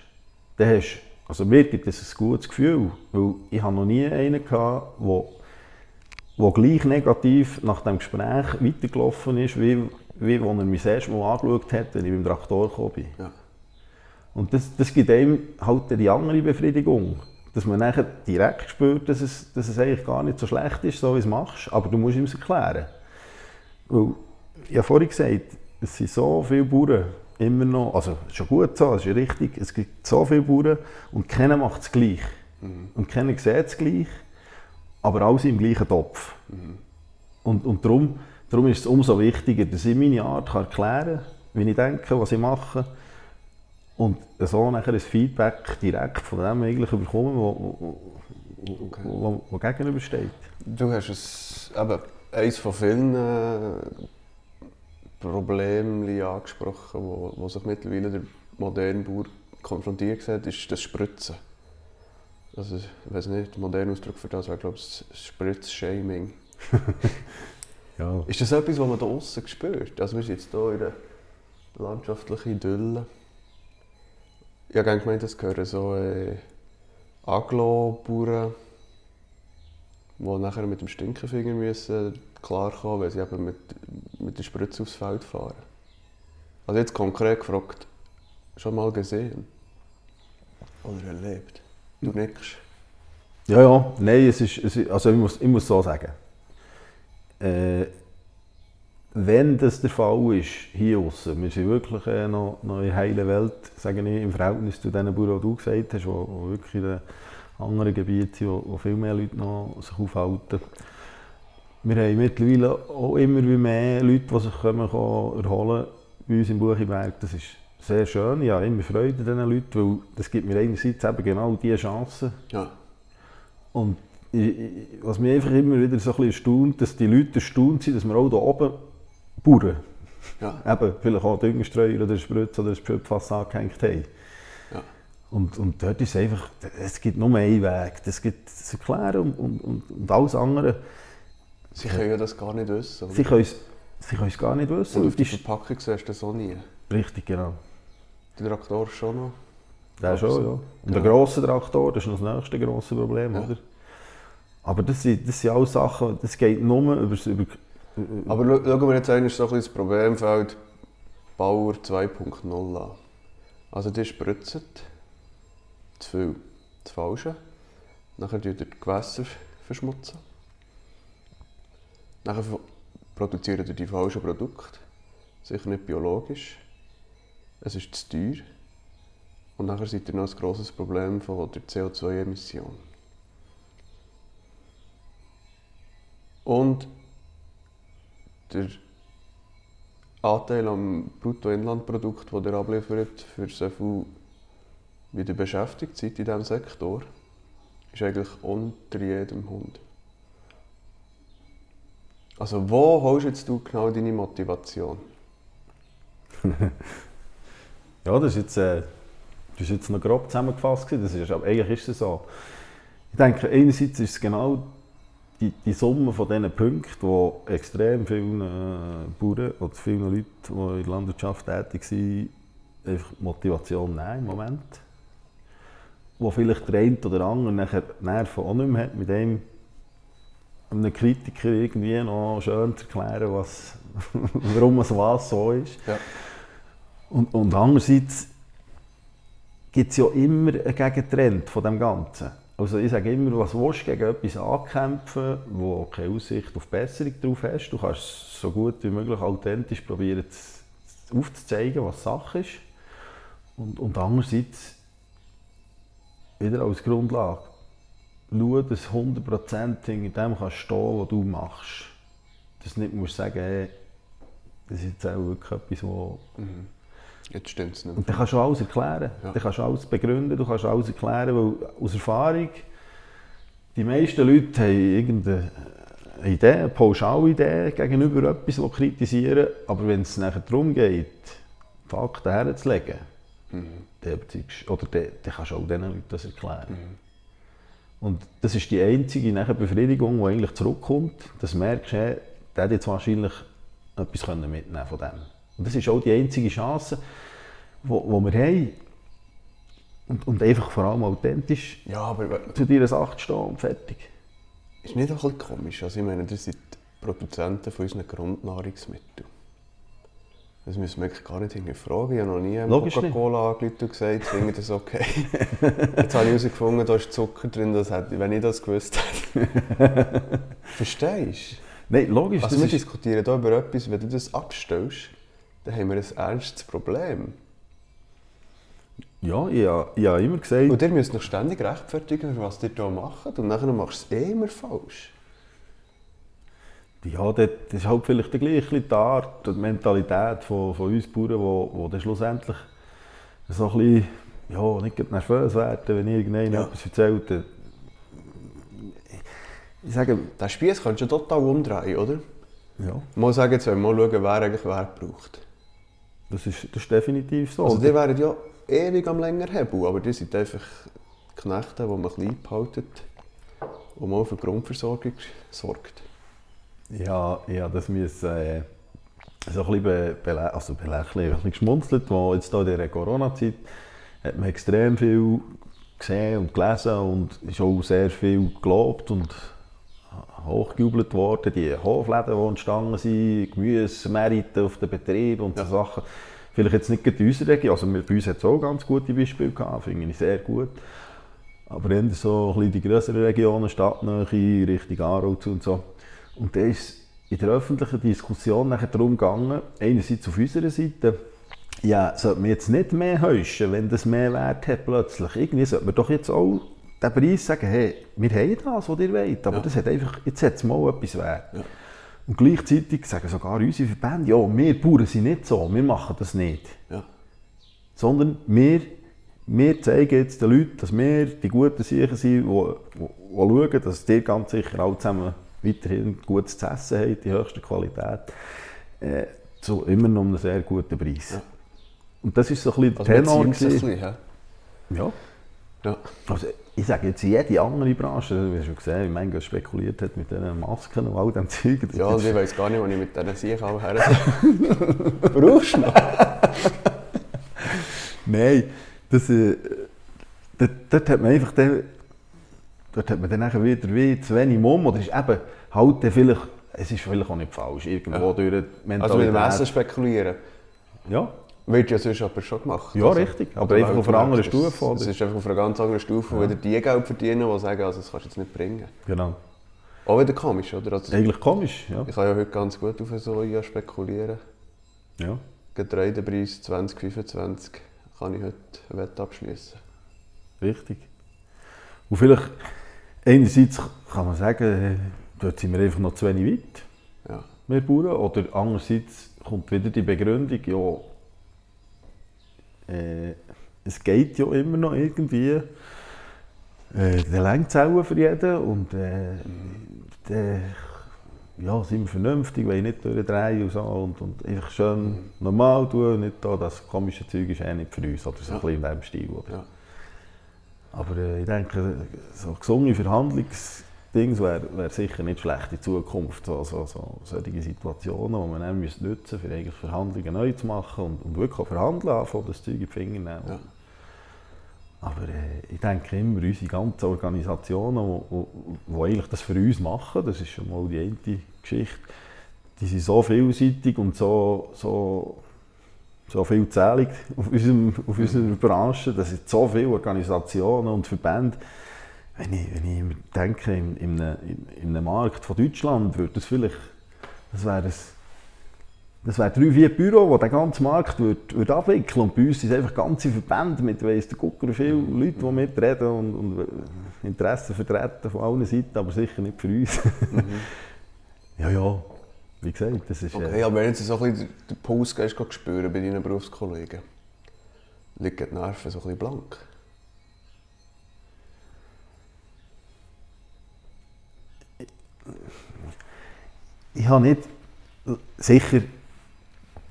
dann hast also mir gibt es ein gutes Gefühl, weil ich habe noch nie einen gehabt, der, der gleich negativ nach dem Gespräch weitergelaufen ist, wie, wie als er mich das erste Mal angeschaut hat, wenn ich dem Traktor gekommen bin.
Ja.
Und das, das gibt einem halt die andere Befriedigung. Dass man nachher direkt spürt, dass es, dass es eigentlich gar nicht so schlecht ist, so wie du es machst, aber du musst ihm es erklären. Weil, ich habe vorhin gesagt, es sind so viele Bauern immer noch, also es ist schon gut so, es ist richtig, es gibt so viele Bauern und keiner macht es gleich. Mhm. Und keiner sieht es gleich, aber alle sind im gleichen Topf. Mhm. Und, und darum, darum ist es umso wichtiger, dass ich meine Art kann erklären kann, wie ich denke, was ich mache und so nachher ein Feedback direkt von dem eigentlich bekommen, wo, wo, okay. wo, wo gegenübersteht.
Du hast es, eben, eines von vielen äh, Problemen angesprochen, wo, wo sich mittlerweile der moderne Bauer konfrontiert sieht, ist das Spritzen. Also, ich weiß nicht, der moderne Ausdruck für das wäre, glaube ich, das Spritzshaming. ja. Ist das etwas, was man da außen spürt? Also, wir sind jetzt hier in der landschaftlichen Idylle. Ich habe gemeint, das gehören so äh, Aglo-Bauern, die nachher mit dem Stinkefinger müssen klarkommen, weil sie eben mit, mit der Spritze aufs Feld fahren. Also jetzt konkret gefragt, schon mal gesehen oder erlebt? Du nickst.
Ja, ja, nein, es ist, es ist also ich muss, ich muss so sagen, äh, wenn das der Fall ist, hier außen, wir sind wirklich äh, noch, noch in der heilen Welt, sage ich, im Verhältnis zu den Bauern, die du gesagt hast, die wirklich in den anderen Gebieten sind, wo, wo viel mehr Leute noch sich aufhalten. Wir haben mittlerweile auch immer mehr Leute, die sich kommen, erholen bei uns im Buchenberg. Das ist sehr schön. Ich habe immer Freude an diesen Leuten, weil das gibt mir einerseits eben genau diese Chancen. Ja. Und ich, was mich einfach immer wieder so ein bisschen erstaunt, dass die Leute erstaunt sind, dass wir auch hier oben Bauern, ja. eben, vielleicht auch Düngerstreuer oder Spritz oder Schöpffass angehängt haben. Ja. Und, und dort ist es einfach, es gibt nur einen Weg, das gibt das Erklären und, und, und alles andere.
Sie können ja das gar nicht wissen.
Oder? Sie können es sie können es gar nicht wissen.
Und auf die Verpackung siehst du das auch nie.
Richtig, genau.
Der Traktor schon noch?
Der schon, ja. Und ja. der grosse Traktor, das ist noch das nächste grosse Problem, ja. oder? Aber das sind, das sind alles Sachen, das geht nur über, über
aber schauen wir jetzt eigentlich so ein das Problemfeld Bauer 2.0 an. Also die spritzen zu viel, das Falsche. Nachher tun die Gewässer verschmutzen. Nachher produzieren die die falschen Produkte. Sicher nicht biologisch. Es ist zu teuer. Und nachher seid ihr noch ein grosses Problem von der CO2-Emission. Und der Anteil am Bruttoinlandprodukt, den er abliefert, für so viel wieder beschäftigt seid in diesem Sektor, ist eigentlich unter jedem Hund. Also wo holst jetzt du genau deine Motivation?
ja, das ist jetzt, äh, das ist jetzt noch grob zusammengefasst. Das ist, aber eigentlich ist es so. Ich denke, einerseits ist es genau die, die Summe von diesen Punkten, die extrem vielen äh, Bauern oder vielen Leuten, die in der Landwirtschaft tätig sind, einfach Motivation nehmen im Moment. Wo vielleicht der eine oder andere nachher Nerven auch nicht mehr hat, mit dem einem Kritiker irgendwie noch schön zu erklären, was, warum es was so ist. Ja. Und, und andererseits gibt es ja immer einen Gegentrend von dem Ganzen. Also ich sage immer, was willst du gegen etwas ankämpfen, wo keine Aussicht auf Besserung drauf hast. Du kannst so gut wie möglich authentisch probieren aufzuzeigen, was Sache ist. Und, und andererseits, wieder als Grundlage, schau, dass 100% hinter dem kannst stehen, was du machst. Dass du nicht musst sagen, hey, das ist jetzt auch wirklich etwas, wo... Mhm
Jetzt stimmt es nicht.
Und dann kannst du alles erklären. Ja. Dann kannst du alles begründen, du kannst alles erklären, weil aus Erfahrung, die meisten Leute haben irgendeine Idee, eine Pauschalidee gegenüber etwas, das kritisieren, aber wenn es nachher darum geht, Fakten herzulegen, mhm. dann, oder dann, dann kannst du auch diesen Leuten das erklären. Mhm. Und das ist die einzige nachher Befriedigung, die eigentlich zurückkommt, dass du merkst, hey, der hat jetzt wahrscheinlich etwas mitnehmen von dem. Und das ist auch die einzige Chance, die wir haben. Und, und einfach vor allem authentisch
ja, aber,
zu deiner Sache stehen und fertig.
Ist nicht ein bisschen komisch? Also ich meine, das sind Produzenten von unseren Grundnahrungsmitteln. Das müssen wir eigentlich gar nicht hinterfragen. Ich habe noch nie einen Coca-Cola angerufen und gesagt, ich finde das okay. Jetzt habe ich herausgefunden, da ist Zucker drin, das hätte, wenn ich das gewusst hätte. Verstehst du?
Nein, logisch.
Also wir diskutieren hier über etwas, wenn du das abstellst, dann haben wir ein ernstes Problem.
Ja, ich habe, ich habe immer gesagt...
Und ihr müsst noch ständig rechtfertigen, was ihr hier macht und nachher machst du es eh immer falsch.
Ja, das ist halt vielleicht die gleiche die Art, die Mentalität von, von uns Bauern, wo, wo dann schlussendlich so ein bisschen, ja, nicht nervös werden, wenn irgendjemand ja. etwas erzählt.
Ich sage, den Spieß kannst du total umdrehen, oder?
Ja.
Mal sagen, jetzt wollen wir mal schauen, wer eigentlich wer braucht.
Das ist, das ist definitiv so.
Also die wären ja ewig am länger Hebel, aber die sind einfach Knechte, die man klein behalten und mal für Grundversorgung sorgt.
Ja, ja das muss äh, so ein bisschen, be also belächeln, ein bisschen geschmunzelt, wo jetzt hier in dieser Corona-Zeit hat man extrem viel gesehen und gelesen und ist auch sehr viel gelobt und hochgejubelt worden. Die Hofläden, die entstanden sind, Gemüsemärkte auf den Betrieben und ja. so Sachen. Vielleicht jetzt nicht in unserer Region, also bei uns hat es auch ganz gute Beispiele gehabt, finde ich sehr gut. Aber eher so ein bisschen die größeren Regionen, Stadtnähe, Richtung Aarau und so. Und da ist in der öffentlichen Diskussion nachher darum gegangen, einerseits auf unserer Seite, ja, sollte man jetzt nicht mehr heuschen, wenn das mehr Wert hat plötzlich. Irgendwie sollte man doch jetzt auch den Preis sagen, hey, wir haben das, was ihr wollt, aber ja. das hat einfach, jetzt hat es mal etwas wert. Ja. Und gleichzeitig sagen sogar unsere Verbände, ja, wir Bauern sind nicht so, wir machen das nicht.
Ja.
Sondern wir, wir zeigen jetzt den Leuten, dass wir die guten Sicher sind, die, die, die schauen, dass die ganz sicher alle zusammen weiterhin gutes zu essen haben, die höchste Qualität, äh, zu immer noch einem sehr guten Preis. Ja. Und das ist so ein bisschen
der also Tenor. Ein bisschen, ja.
ja.
ja.
Also, ich sage jetzt jede andere Branche, du hast schon gesehen, wie Menge spekuliert hat mit diesen Masken und all dem Zeug.
Ja, und ich weiß gar nicht, was ich mit diesen Sieg auch her Brauchst du noch?
Nein, das, äh, dort, dort, hat man einfach den, dort hat man dann wieder wie zu wenig Mumm, oder ist eben halt vielleicht, es ist vielleicht auch nicht falsch, irgendwo ja. durch
die Mentalität. Also mit dem Essen spekulieren?
Ja.
Wird ja sonst aber schon gemacht.
Ja, also, richtig. Aber einfach auf einer anderen Stufe.
Es ist einfach auf einer ganz anderen Stufe, ja. wo wieder die Geld verdienen, die sagen, also das kannst du jetzt nicht bringen.
Genau.
Auch wieder komisch, oder? Also,
Eigentlich komisch, ja.
Ich kann ja heute ganz gut auf Soja spekulieren.
Ja.
Getreidepreis 2025 kann ich heute ein Wett abschließen.
Richtig. Und vielleicht, einerseits kann man sagen, dort sind wir einfach noch zu wenig weit.
Ja.
Wir Bauern. Oder andererseits kommt wieder die Begründung, ja, äh, es geht ja immer noch irgendwie. Äh, der längt für jeden und äh, der, ja, sind wir vernünftig, weil nicht durchdrehen und so und, und einfach schön normal tun, nicht da, das komische Zeug ist eh nicht für uns, oder so ja. ein bisschen in diesem Stil. Oder? Ja. Aber äh, ich denke, so gesunde Verhandlungs Dings wäre wär sicher nicht schlecht in Zukunft. So, so, so, solche Situationen, die man dann nutzen müsste, um eigentlich Verhandlungen neu zu machen und, und wirklich auch verhandeln, anfangen, das Zeug in die Finger nehmen. Ja. Aber äh, ich denke immer, unsere ganzen Organisationen, die eigentlich das für uns machen, das ist schon mal die eine Geschichte, die sind so vielseitig und so, so, so vielzählig auf, unserem, auf unserer Branche, dass es so viele Organisationen und Verbände wenn ich, wenn ich denke, in, in, einem, in einem Markt von Deutschland würde das vielleicht, das wäre das, das wäre drei, vier Büro, die den ganzen Markt würde, würde abwickeln Und bei uns sind einfach ganze Verbände mit, weiss der Gucker, viele Leute, die mitreden und, und Interessen vertreten von allen Seiten, aber sicher nicht für uns. Mhm. ja, ja, wie gesagt, das ist...
Okay, äh, aber wenn du so ein bisschen den Puls gehst, spüren bei deinen Berufskollegen, liegen die Nerven so ein bisschen blank?
ich habe nicht sicher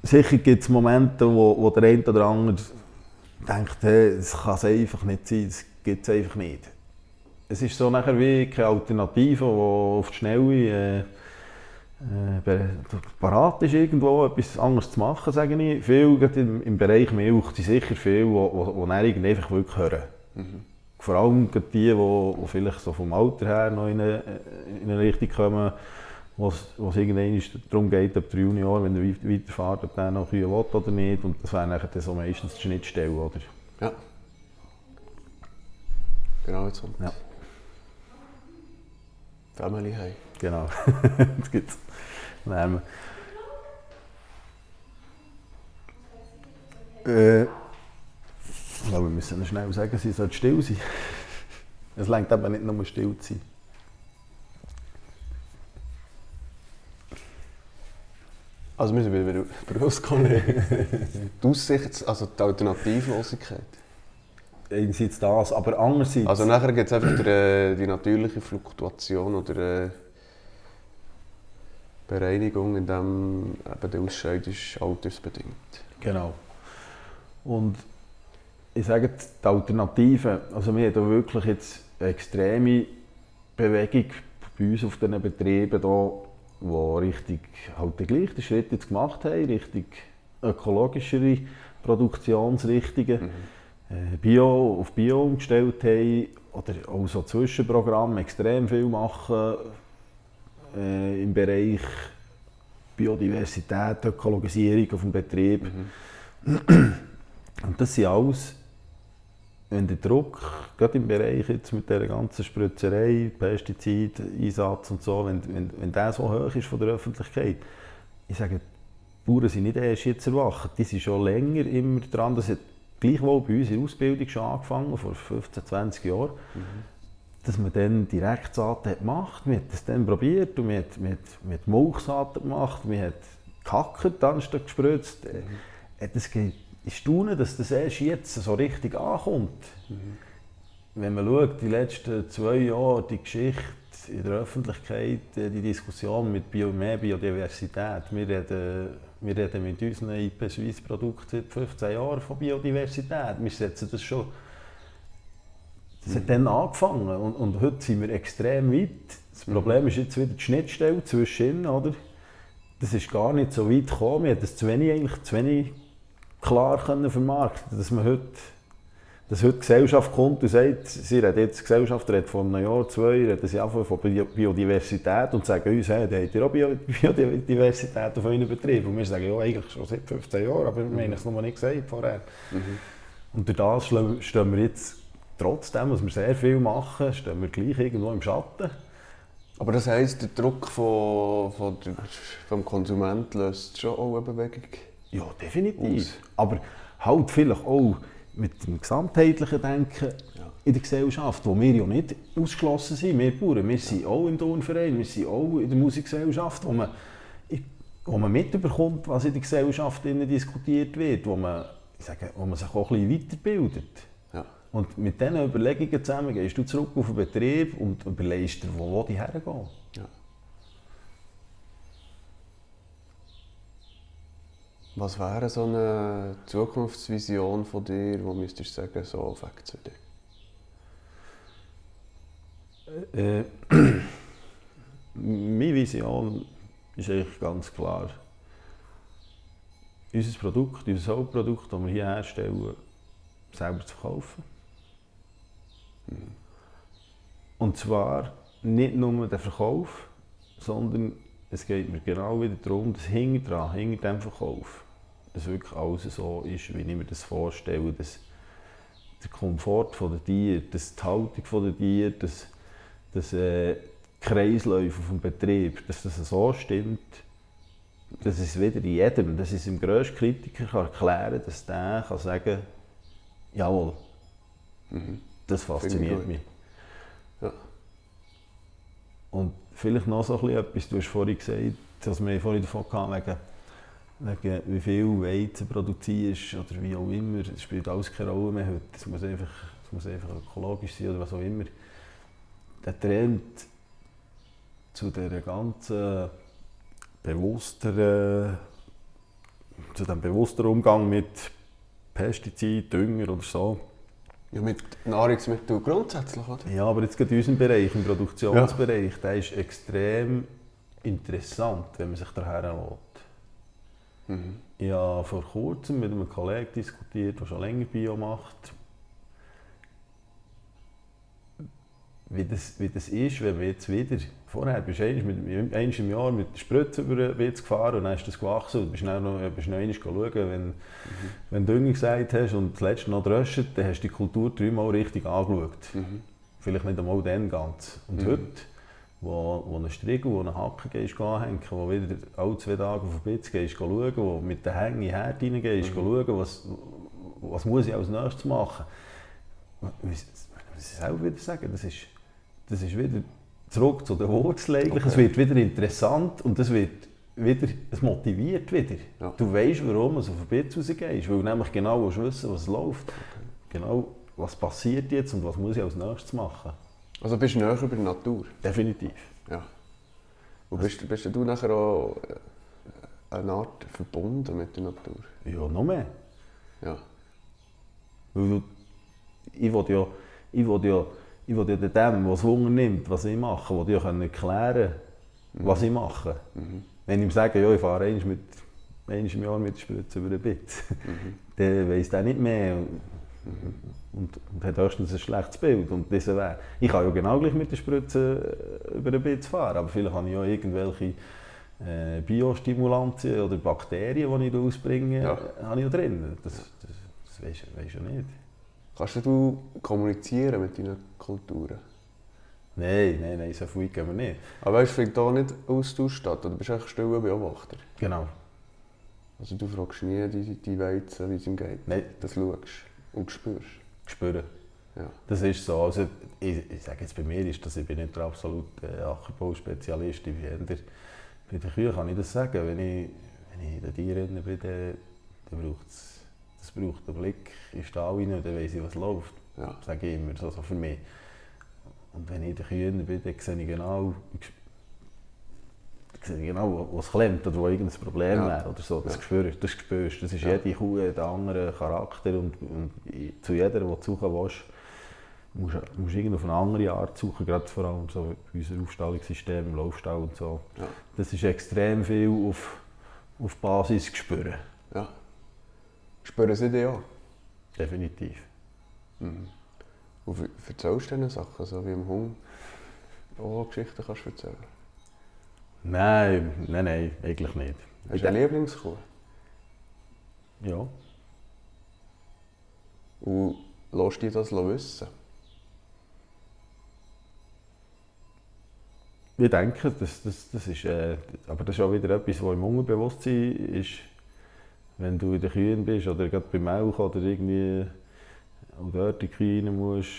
sicher gibt es Momente, wo, wo der eine oder andere denkt, hey, das kann es einfach nicht sein, das gibt es einfach nicht. Es ist so nachher wie keine Alternative, die auf die Schnelle äh, äh, parat ist, irgendwo etwas anderes zu machen, sage ich. Viel, im, im Bereich Milch, sind sicher viele, die, einfach wirklich hören. Mhm. Vor allem die, die, die vielleicht so vom Alter her noch in eine, in eine Richtung kommen, wo es irgendwann darum geht, ob der Junior, wenn er weiterfährt, ob der noch Kühe will oder nicht. Und das wäre dann so meistens die Schnittstelle, oder?
Ja. Genau jetzt kommt. Ja. Family High.
Genau. das gibt's. Nein. Äh, aber wir müssen schnell sagen, sie soll still sein. Es längt aber nicht nur still zu sein.
Also wir sind wieder bei rausgekommen. die Aussicht, also die Alternativlosigkeit.
Einerseits das, aber andererseits...
Also nachher gibt es einfach die, äh, die natürliche Fluktuation oder äh, Bereinigung, in dem eben der Ausscheid ist altersbedingt.
Genau. Und ich sage die Alternative, also wir haben wirklich jetzt eine extreme Bewegung bei uns auf diesen Betrieben hier die richtig halt den gleichen Schritt jetzt gemacht haben, Richtung ökologischere Produktionsrichtungen, mhm. äh, Bio auf Bio umgestellt haben oder auch so Zwischenprogramme extrem viel machen äh, im Bereich Biodiversität, Ökologisierung auf dem Betrieb. Mhm. Und das sind alles wenn der Druck, gerade im Bereich jetzt mit der ganzen Spritzerei, Pestizideinsatz und so, wenn, wenn, wenn der so hoch ist von der Öffentlichkeit, ich sage, die Bauern sind nicht erst jetzt erwacht, die sind schon länger immer dran, das hat gleichwohl bei uns in der Ausbildung schon angefangen, vor 15, 20 Jahren, mhm. Dass man dann Direktsaat gemacht hat, man hat das dann probiert und man hat, man hat, man hat Mulchsaat gemacht, man hat gehackt anstatt gespritzt. Mhm. Das geht ich staune, dass das erst jetzt so richtig ankommt. Mhm. Wenn man schaut, die letzten zwei Jahre, die Geschichte in der Öffentlichkeit, äh, die Diskussion mit Bio, mehr Biodiversität. Wir reden, wir reden mit unseren IP Suisse Produkten seit 15 Jahren von Biodiversität. Wir setzen das schon. Das hat dann angefangen und, und heute sind wir extrem weit. Das Problem ist jetzt wieder die Schnittstelle zwischen, oder? Das ist gar nicht so weit gekommen. Wir haben das zu wenig, eigentlich zu wenig klar können vermarkten dass man heute dass heute die Gesellschaft kommt und sagt, sie redet jetzt, die Gesellschaft redet von einem Jahr, zwei, reden sie auch von Biodiversität und sagen uns, hey, habt ihr auch Biodiversität auf euren Betrieb? Und wir sagen, ja, eigentlich schon seit 15 Jahren, aber wir haben es noch nicht gesagt vorher. Mhm. Und durch das stehen wir jetzt, trotzdem, dass wir sehr viel machen, stehen wir gleich irgendwo im Schatten.
Aber das heisst, der Druck von, von der, vom Konsument löst schon auch eine Bewegung
ja, definitiv. Aus. Aber halt vielleicht auch mit dem gesamtheitlichen Denken ja. in der Gesellschaft, wo wir ja nicht ausgeschlossen sind, wir Bauern. Wir sind auch im Turnverein, wir sind auch in der Musikgesellschaft, wo man, wo man mitbekommt, was in der Gesellschaft diskutiert wird, wo man, ich sage, wo man sich auch ein bisschen weiterbildet. Und mit diesen Überlegungen zusammen gehst du zurück auf den Betrieb und überlegst dir, wo, die hergehen. Ja.
Was wäre so eine Zukunftsvision von dir, wo müsstest du sagen, so weg zu
dir? Äh, meine Vision ist eigentlich ganz klar. Unser Produkt, unser Hauptprodukt, das wir hier herstellen, selber zu kaufen. Und zwar nicht nur der Verkauf, sondern es geht mir genau wieder darum, dass hinter dran, hinter dem Verkauf, dass wirklich alles so ist, wie ich mir das vorstelle, dass der Komfort der Tiere, dass die Haltung der Tiere, dass, dass äh, Kreisläufe dem Betrieb, dass das so stimmt, dass es wieder in jedem, dass es im grössten Kritiker erklären dass der kann sagen jawohl, mhm. Das fasziniert mich. Ja. Und vielleicht noch so etwas, du hast vorhin gesagt, dass wir vorhin davon hatten, wegen wie viel Weizen produzierst oder wie auch immer, das spielt alles keine Rolle mehr heute. Es muss einfach, es muss einfach ökologisch sein oder was auch immer. Der Trend zu der ganzen bewussteren zu dem bewussteren Umgang mit Pestiziden, Dünger oder so.
Ja, mit Nahrungsmitteln grundsätzlich, oder?
Ja, aber jetzt gerade in unserem Bereich, im Produktionsbereich, der ist extrem interessant, wenn man sich daher lässt.
Mhm.
Ich habe vor kurzem mit einem Kollegen diskutiert, der schon länger Bio macht, wie das, wie das ist, wenn man jetzt wieder, vorher bist du einmal, im Jahr mit der Spritze über den Witz gefahren und dann ist das gewachsen und du bist dann noch, bist noch einmal schauen, wenn, mhm. wenn du Dünger gesagt hast und das letzte noch dröscht, dann hast du die Kultur dreimal richtig angeschaut. Mhm. Vielleicht nicht einmal dann ganz. Und mhm. heute, wo, wo ein Striegel, wo ein Hacken gehst, anhängen, wo wieder alle zwei Tage auf den Bitz gehst, schauen, wo mit den Hängen in den Herd reingehst, mhm. schauen, was, was muss ich als nächstes machen. Ich muss selber wieder sagen, das ist das ist wieder zurück zu den Wurzeln Okay. Es wird wieder interessant und es wird wieder, es motiviert wieder. Ja. Du weißt, warum du auf den Bitz rausgehst, weil du nämlich genau wissen was läuft. Okay. Genau, was passiert jetzt und was muss ich als nächstes machen.
Also bist du näher über die Natur?
Definitiv.
Ja. Und bist, bist du nachher auch äh, eine Art verbunden mit der Natur?
Ja, noch mehr.
Ja.
Weil ich will ja, ich will ja ich will dem, der es Hunger nimmt, was ich mache, will ich erklären, mhm. was ich mache. Mhm. Wenn ich ihm sage, ja, ich fahre einmal, mit, einmal im Jahr mit der Spritze über den Bit, mhm. dann weiss der nicht mehr und, und, hat höchstens ein schlechtes Bild. Und ich kann ja genau gleich mit der Spritze äh, über den Bit fahren, aber vielleicht habe ich ja irgendwelche äh, Biostimulantien oder Bakterien, die ich ausbringe, ja. habe ich ja drin. Das, das, das weisst du ja nicht.
Kannst du kommunizieren mit deinen Kulturen?
Nein, nein, nein, so weit gehen wir nicht.
Aber du, findet da nicht Austausch statt? Oder bist du eigentlich stiller Beobachter?
Genau.
Also du fragst nie die, die Weizen, wie es ihm geht?
Nein.
Das schaust und spürst?
Spüren.
Ja.
Das ist so. Also, ich, ich sage jetzt bei mir, ist, dass ich bin nicht der absolute Ackerbau-Spezialist bin. Bei den Kühen kann ich das sagen. Wenn ich, wenn ich in den Tieren bin, dann, dann braucht es es braucht einen Blick in den Stall rein, dann weiss ich, was läuft. Ja. Sage ich immer, so, so für mich. Und wenn ich in den Kühen bin, dann sehe ich genau, ich sehe genau wo es klemmt oder wo irgendein Problem ja. wäre. Oder so. Das, ja. spürst, das spürst Das ist ja. jede Kuh hat einen anderen Charakter und, und zu jeder, der du suchen willst, musst du auf eine andere Art suchen, gerade vor allem so unser Aufstallungssystem im Laufstall und so. Ja. Das ist extrem viel auf, auf Basis spüren.
Ja. Spüren Sie die auch?
Definitiv.
Mhm. Und erzählst du diese Sachen, so wie im Hund auch Geschichten kannst du erzählen?
Nein, nein, nein, eigentlich nicht.
Hast du eine Lieblingskuh?
Ja.
Und lässt du dich das wissen?
Ich denke, das, das, das ist, äh, aber das ist auch wieder etwas, was im Unterbewusstsein ist wenn du in den Kühen bist oder gerade beim Milch oder irgendwie auch dort in die Kühe rein musst,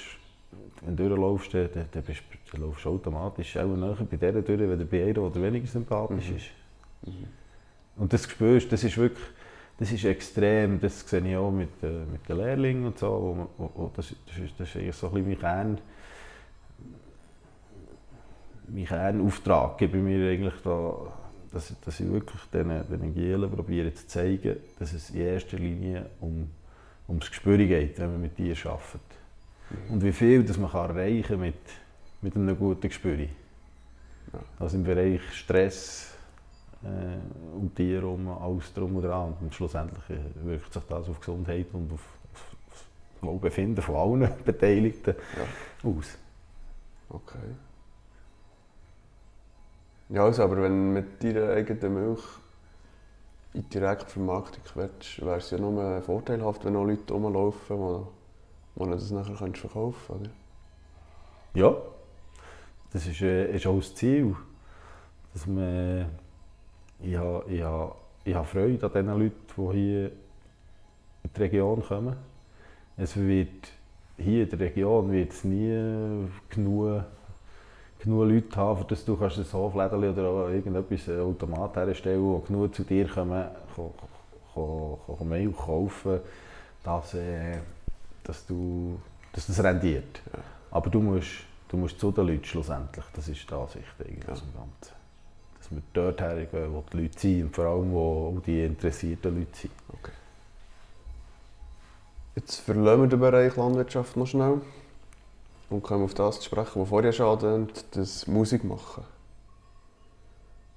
wenn du durchlaufst, dann, dann, bist, dann laufst du automatisch auch näher bei der durch, wenn bei einer, der weniger sympathisch mhm. ist. Mhm. Und das spürst das ist wirklich, das ist extrem, das sehe ich auch mit, äh, mit den Lehrlingen und so, wo, wo, wo das, das, ist, das ist so ein bisschen mein Kern, mein Kernauftrag gebe ich mir eigentlich da dass, dass ich wirklich den Gielen probiere zu zeigen, dass es in erster Linie um, ums Gespür geht, wenn man mit Tieren arbeitet. Und wie viel das man kann erreichen kann mit, mit einem guten Gespür. Also im Bereich Stress äh, um Tiere herum, alles drum und dran. Und schlussendlich äh, wirkt sich das auf Gesundheit und auf, auf, auf das Wohlbefinden von allen Beteiligten ja. aus.
Okay. Ja, also, aber wenn mit deiner eigenen Milch in die Direktvermarktung willst, wäre es ja nur vorteilhaft, wenn noch Leute rumlaufen, die, die das nachher verkaufen können.
Ja, das ist, äh, ist auch das Ziel. Dass man, ich, habe, ich, habe, ich habe Freude an den Leuten, die hier in die Region kommen. Es wird, hier in der Region wird es nie genug genug Leute haben, dass du kannst ein Hoflädchen oder irgendetwas ein Automat herstellen wo genug zu dir kommen, kann Milch kaufen, dass, äh, dass, du, dass das rendiert. Aber du musst, du musst zu den Leuten schlussendlich, das ist die Ansicht eigentlich ja. Ganzen. Dass wir dort hergehen, wo die Leute sind und vor allem, wo die interessierten Leute sind.
Okay. Jetzt verlassen wir den Bereich Landwirtschaft noch schnell und kommen auf das zu sprechen, was vorher schon angetönt, das Musik machen.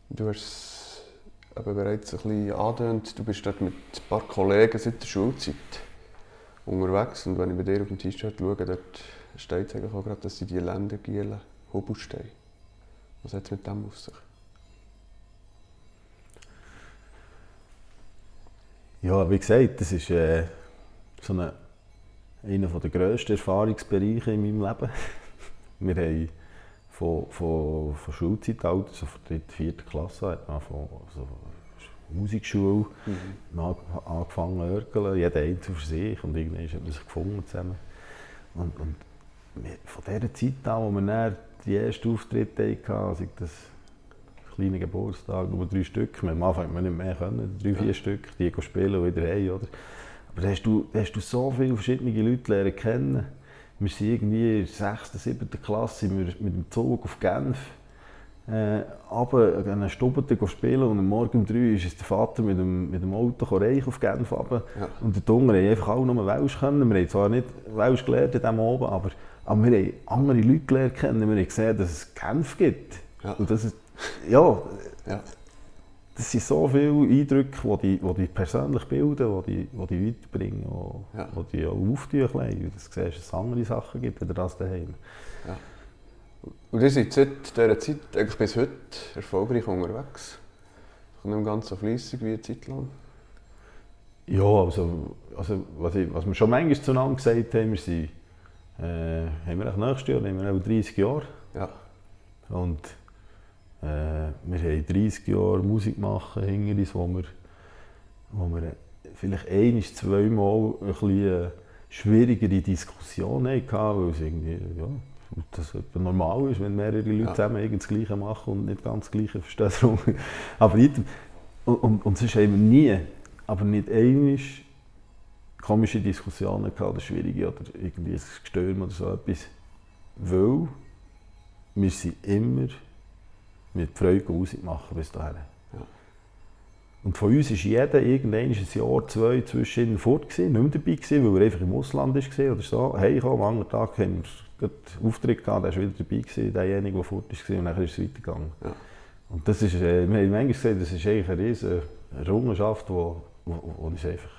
Du hast es bereits ein bisschen angetönt, du bist dort mit ein paar Kollegen seit der Schulzeit unterwegs und wenn ich bei dir auf dem T-Shirt schaue, dort steht es eigentlich auch gerade, dass sie die Ländergielen Hubel stehen. Was hat es mit dem auf sich?
Ja, wie gesagt, das ist äh, so eine, einer der grössten Erfahrungsbereiche in meinem Leben. Wir haben von, von, von Schulzeitalter, so von der vierten Klasse, hat man von so Musikschule mhm. angefangen zu örgeln, jeder einzeln für sich und irgendwann hat man sich gefunden zusammen. Und, und von dieser Zeit an, wo wir dann die ersten Auftritte hatten, also das kleine Geburtstag, nur drei Stück, am Anfang haben wir nicht mehr können, drei, vier ja. Stück, die spielen und wieder heim, oder? Aber da hast du, da hast du so viele verschiedene Leute lernen kennen. Wir sind irgendwie in der 6., 7. Klasse mit dem Zug auf Genf äh, aber an einer Stube spielen und am Morgen um 3 ist der Vater mit dem, mit dem Auto reich auf Genf runter. Ja. Und die Jungen haben einfach auch nur Welsch können. Wir haben zwar nicht Welsch gelernt in diesem oben, aber, aber wir haben andere Leute gelernt kennen. Wir haben gesehen, dass es Genf gibt. Ja. Und das ist, ja, ja. Das sind so viele Eindrücke, die die, die, persönlich bilden, die die, die, die weiterbringen, die, ja. die, die auch auftun. Du siehst, dass es andere Sachen gibt, wenn das daheim. Ja.
Und ihr seid seit dieser Zeit eigentlich bis heute erfolgreich unterwegs? Nicht ganz so fleissig wie eine Zeit lang?
Ja, also, also was, ich, was wir schon manchmal zueinander gesagt haben, wir sind, äh, haben wir nächstes Jahr haben wir auch 30 Jahre. Ja. Und äh, wir haben 30 Jahre Musik machen hinter uns, wo wir, wo wir vielleicht ein, zweimal ein bisschen schwierigere Diskussionen hatten, weil es irgendwie, ja, das normal ist, wenn mehrere Leute ja. zusammen das Gleiche machen und nicht ganz das Gleiche verstehen. aber nicht, und, und, und sonst haben wir nie, aber nicht einmal komische Diskussionen gehabt oder schwierige oder irgendwie ein Gestürm oder so etwas. Weil wir sind immer mit Freude Musik machen bis dahin. Ja. Und von uns ist jeder irgendwann ein Jahr, zwei zwischen fort gewesen, nicht mehr dabei gewesen, weil er einfach im Ausland war oder so. Hey, komm, am anderen Tag haben wir einen Auftritt gehabt, der war wieder dabei gewesen, derjenige, der fort war und dann ist es weitergegangen. Ja. Und das ist, äh, wir haben manchmal gesagt, das ist eigentlich eine riesige Errungenschaft, die wo, wo, wo uns einfach,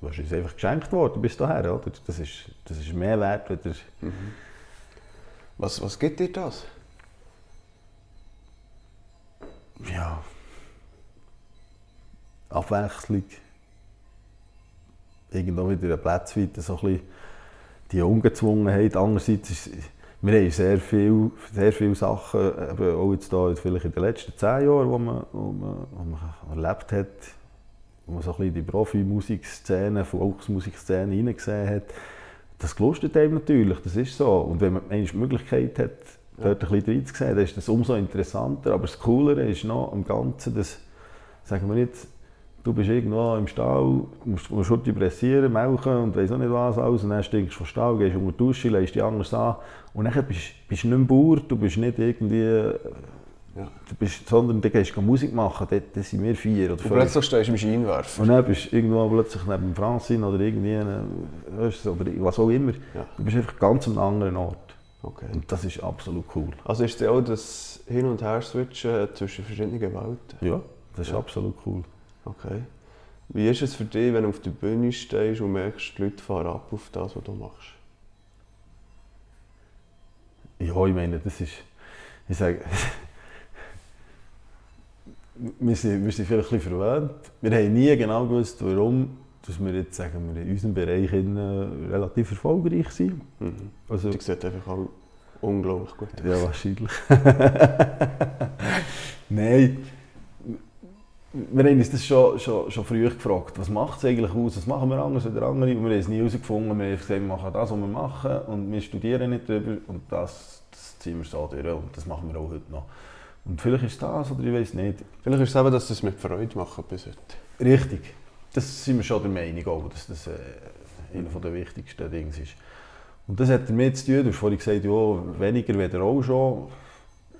was uns einfach geschenkt worden bis dahin, oder? Das ist, das ist mehr wert, als mhm.
was, was gibt dir das?
Ja, Abwechslung. Irgendwo wieder ein Platz weiter, so ein bisschen die Ungezwungenheit. Andererseits ist wir haben sehr viele sehr viel Sachen, eben auch jetzt da, vielleicht in den letzten zehn Jahren, die man, wo man, wo man erlebt hat, wo man so ein bisschen die Profimusikszene, Volksmusikszene hineingesehen hat. Das gelustet einem natürlich, das ist so. Und wenn man die Möglichkeit hat, dort ein bisschen reinzusehen, dann ist das umso interessanter. Aber das Coolere ist noch am Ganzen, dass, sagen wir nicht, du bist irgendwo im Stall, musst, musst Schurte pressieren, melken und weiss auch nicht was alles, und dann stinkst du vom Stall, gehst unter die Dusche, lässt dich anders an und dann bist, du nicht mehr Bauer, du bist nicht irgendwie... Ja. Du bist, sondern du gehst Musik machen, dort, dort sind wir vier oder fünf.
Und plötzlich stehst du im Scheinwerfer.
Und dann bist du irgendwo plötzlich neben Francine oder irgendwie, oder was auch immer. Ja. Du bist einfach ganz an einem anderen Ort. Okay. Und das ist absolut cool.
Also ist es auch das Hin- und Her-Switchen zwischen verschiedenen Welten?
Ja, das ist ja. absolut cool.
Okay. Wie ist es für dich, wenn du auf der Bühne stehst und merkst, die Leute fahren ab auf das, was du machst?
Ja, ich meine, das ist... Ich sage... wir, sind, wir sind vielleicht ein bisschen verwöhnt. Wir haben nie genau gewusst, warum dass wir jetzt sagen wir, in unserem Bereich in, äh, relativ erfolgreich sind.
Mhm. Also, die sieht einfach auch unglaublich gut aus.
Ja, wahrscheinlich. Nein, wir haben uns das schon, schon, schon früh gefragt, was macht es eigentlich aus, was machen wir anders als andere und wir haben es nie herausgefunden, wir haben gesagt, wir machen das, was wir machen und wir studieren nicht darüber und das, das ziehen wir so durch und das machen wir auch heute noch. Und vielleicht ist das oder ich weiß nicht.
Vielleicht ist es eben, dass es mit Freude machen bis heute.
Richtig das sind wir schon der Meinung, auch, dass das äh, einer der wichtigsten Dinge ist. Und das hat damit zu tun, du hast vorhin gesagt, ja, weniger weder auch schon.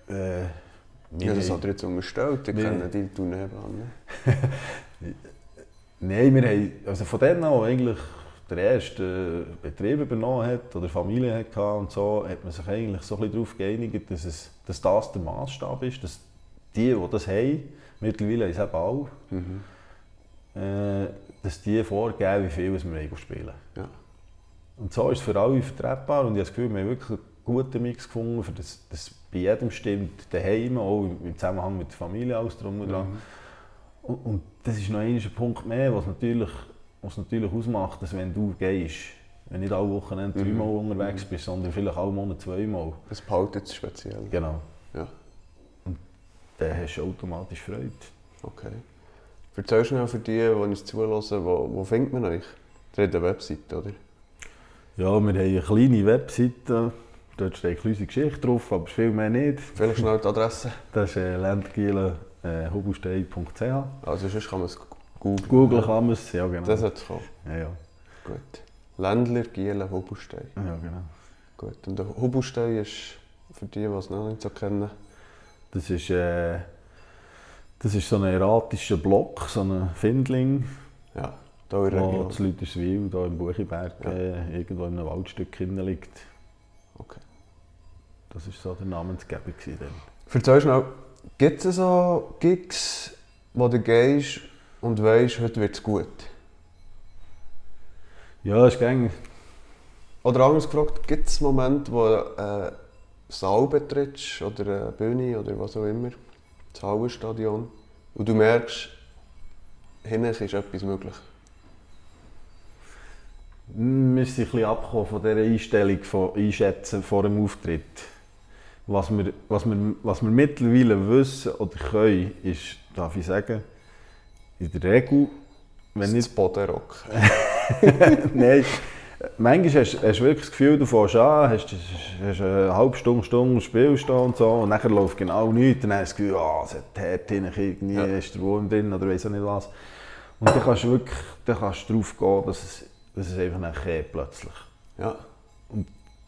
Äh,
Ja, das hat er jetzt unterstellt,
Wir-
kenne die Tunnelbahn.
Nein, wir haben, also von denen an, eigentlich der erste Betrieb übernommen hat oder Familie hatte und so, hat man sich eigentlich so ein bisschen darauf geeinigt, dass, es, dass das der Maßstab ist, dass die, die das haben, mittlerweile haben es eben auch,
Mhm.
Äh, dass die vorgeben, wie viel wir spielen
Ja.
Und so ist es für alle vertretbar und ich habe das Gefühl, wir haben wirklich einen guten Mix gefunden, für das, das bei jedem stimmt, daheim, auch im Zusammenhang mit der Familie, alles drum und dran.
Mhm.
Und, und das ist noch ein Punkt mehr, was natürlich, was natürlich ausmacht, dass wenn du gehst, wenn nicht alle Wochenende
Mhm.
dreimal unterwegs bist, sondern vielleicht alle Monate zweimal,
Das behaltet es speziell.
genau,
Ja,
dann hast du automatisch Freude.
okay. Erzähl schnell für die, die uns zulassen, wo, wo findet man euch? Ihr habt eine Website, oder?
Ja, wir haben eine kleine Webseite, dort steht unsere Geschichte drauf, aber viel mehr nicht.
Vielleicht schnell die Adresse.
Das ist äh, landgiele, äh.
Also sonst kann man es googeln.
Google kann man es, ja genau.
Das hat es kommen.
ja, ja,
Gut. Ländler, Gielen, Hubelstein.
ja, genau.
Gut. Und der Hubelstein ist, für die, die es noch nicht so kennen,
Das ist, äh, das ist so ein erratischer Block, so ein Findling,
ja, da in der
wo
Region.
das Lüterswil, hier im Buchiberg,
Ja.
äh, irgendwo in einem Waldstück hinten liegt.
Okay.
Das war so der Namensgeber. Dann.
Erzähl schnell, gibt es so Gigs, wo du gehst und weißt, heute wird es gut?
Ja, es ging.
Oder anders gefragt, gibt es Momente, wo einen Saal betrittst oder eine Bühne oder was auch immer, das Hallenstadion, und du merkst, hinten ist etwas möglich?
Wir sind ein bisschen abgekommen von dieser Einstellung von Einschätzen vor dem Auftritt. Was wir, was, wir, was wir mittlerweile wissen oder können, ist, darf ich sagen, in der Regel, wenn
das
nicht
Bodenrock.
Nein, manchmal hast, hast du wirklich das Gefühl, du fährst an, hast, hast eine halbe Stunde, Stunde spielst und so, und dann läuft genau nichts, dann hast du das Gefühl, ah, es hat Herd drin, irgendwie
Ja.
ist der Wurm drin oder weiss auch nicht was. Und dann kannst du wirklich dann kannst du darauf gehen, dass es, dass es einfach geht, plötzlich.
Ja.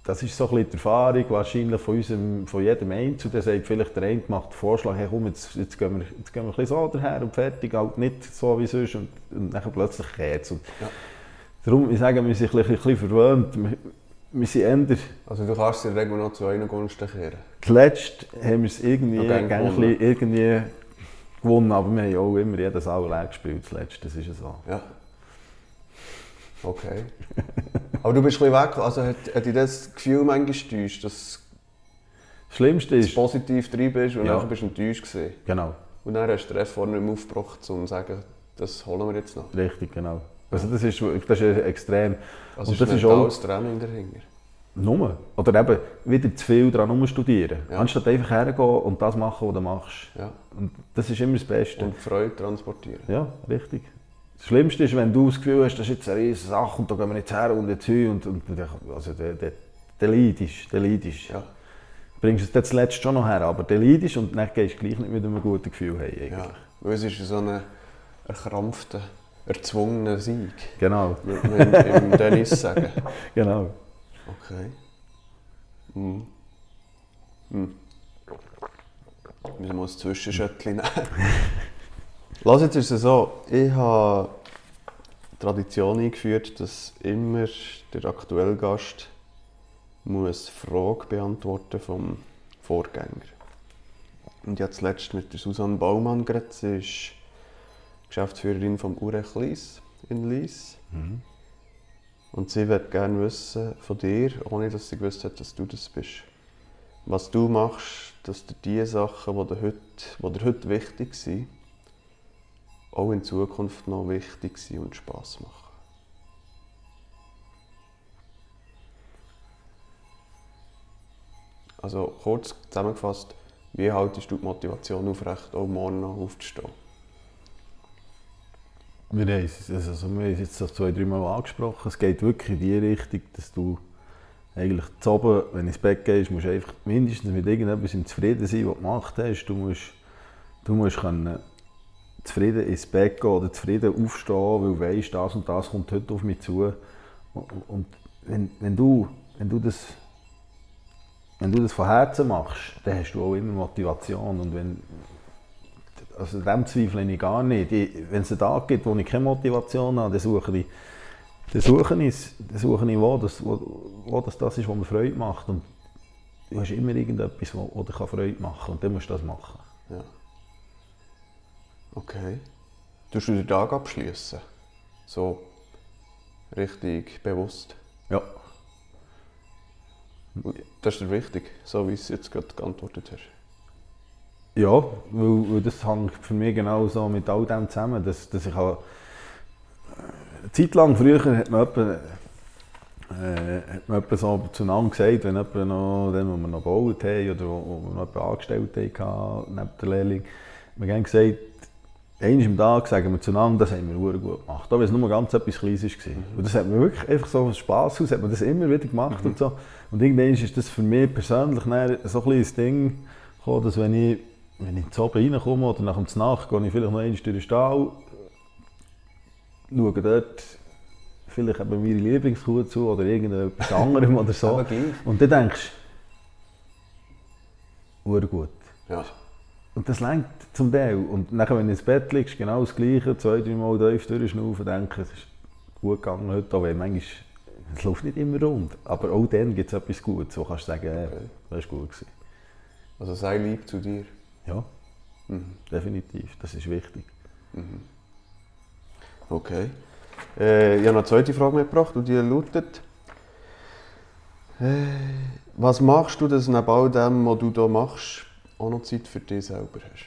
Das ist so ein bisschen die Erfahrung wahrscheinlich von, unserem, von jedem Einzelnen. Der sagt vielleicht, der eine macht den Vorschlag, hey, komm, jetzt, jetzt, gehen wir, jetzt gehen wir ein bisschen so daher und fertig, halt nicht so wie sonst. Und, und dann plötzlich geht es. Und
Ja.
Darum, ich sage, wir sind ein bisschen, verwöhnt. Wir, sind eher,
Also du kannst in der Regel noch zu einer Gunsten kehren.
zuletzt haben wir es irgendwie, ein
gewonnen.
irgendwie gewonnen, aber wir haben auch immer jeden Saal leer gespielt zuletzt, das ist ja so.
Ja. Okay. Aber du bist ein bisschen weg, also hat, hat dich das Gefühl manchmal getäuscht, dass
Das Schlimmste
du
ist,
positiv drin bist und
Ja.
dann bist du enttäuscht gewesen.
genau,
Und dann hast du den Rest vorne nicht mehr aufgebracht, um zu sagen, das holen wir jetzt noch.
richtig, genau. Also das ist, das ist extrem.
Also
Und das ist auch-
Training dahinter.
Nur. Oder eben wieder zu viel daran studieren.
Ja.
Anstatt einfach hergehen und das machen, was du machst.
Ja.
Und das ist immer das Beste.
Und Freude transportieren.
Ja, richtig. Das Schlimmste ist, wenn du das Gefühl hast, das ist jetzt eine riesige Sache und da gehen wir jetzt her und jetzt hin und, und also der, der, der leidest, der leidest.
Ja.
Bringst es dann zuletzt schon noch her, aber der leidest und dann gehst du gleich nicht mit einem guten Gefühl eigentlich.
ja. Weil es ist so ein erkrampfter, erzwungener Sieg,
Genau,
würde man im, Tennis sagen.
genau.
Okay. Mhm. Mhm. Müssen wir uns Zwischenschöttchen nehmen. Lass jetzt ist es so, ich habe die Tradition eingeführt, dass immer der aktuelle Gast muss Frage beantworten vom Vorgänger. Und ich habe zuletzt mit der Susanne Baumann geredet. Sie ist Geschäftsführerin vom Urech Lies in Lies. Und sie wird gerne wissen von dir, ohne dass sie gewusst hat, dass du das bist. Was du machst, dass dir die Sachen, die dir heute, die dir heute wichtig sind, auch in Zukunft noch wichtig sind und Spass machen. Also kurz zusammengefasst, wie haltest du die Motivation aufrecht, auch morgen noch aufzustehen?
Wir haben es also jetzt so zwei, drei Mal angesprochen. Es geht wirklich in die Richtung, dass du eigentlich zu oben, wenn du ins Bett gehst, musst du einfach mindestens mit irgendetwas im Zufrieden sein, was du gemacht hast. Du musst, du musst können zufrieden ins Bett gehen oder zufrieden aufstehen, weil du weißt, das und das kommt heute auf mich zu. Und wenn, wenn, du, wenn du das wenn du das von Herzen machst, dann hast du auch immer Motivation. Und wenn, also dem zweifle ich gar nicht. Ich, wenn es einen Tag gibt, wo ich keine Motivation habe, dann suche ich, dann suche ich, dann suche ich wo, das, wo, wo das, das ist, was mir Freude macht. Und du hast immer irgendetwas, was dir Freude machen kann. Und dann musst du das machen.
Ja. Okay. Du du den Tag abschließen? So richtig bewusst?
Ja.
Das ist dir wichtig, so wie du es jetzt gerade geantwortet hast.
Ja, weil, weil das hängt für mich genau so mit all dem zusammen, dass, dass ich auch, eine Zeit lang früher hat man etwa, äh, hat man etwa so zueinander gesagt, wenn jemand noch, dann, wo wir noch gebaut haben oder wo, wir noch jemanden angestellt hatten, neben der Lehrling, wir haben gesagt, einmal am Tag sagen wir zueinander, das haben wir gut gemacht. Auch wenn es nur ganz etwas Kleines war. Mhm. Und das hat man wirklich einfach so aus Spass aus, hat man das immer wieder gemacht mhm. und so. Und irgendwann ist das für mich persönlich so ein kleines Ding gekommen, dass wenn ich wenn ich zu oben reinkomme oder nach dem Nacht, gehe ich vielleicht noch einmal durch den Stall, schaue dort vielleicht eben meine Lieblingskuh zu oder irgendetwas anderem oder so. Und dann denkst du, gut.
Ja.
Und das lenkt zum Teil. Und nachher, wenn du ins Bett liegst, genau das Gleiche, zwei, drei Mal tief durchschnaufen, denke es ist gut gegangen heute, auch wenn manchmal, es läuft nicht immer rund. Aber auch dann gibt es etwas Gutes, so kannst du sagen, okay. das war gut. Gewesen.
Also sei lieb zu dir.
Ja, mhm. definitiv. Das ist wichtig.
Mhm. Okay. Äh, ich habe noch eine zweite Frage mitgebracht und die lautet: äh, Was machst du, dass neben all dem, was du hier machst, auch noch Zeit für dich selber hast?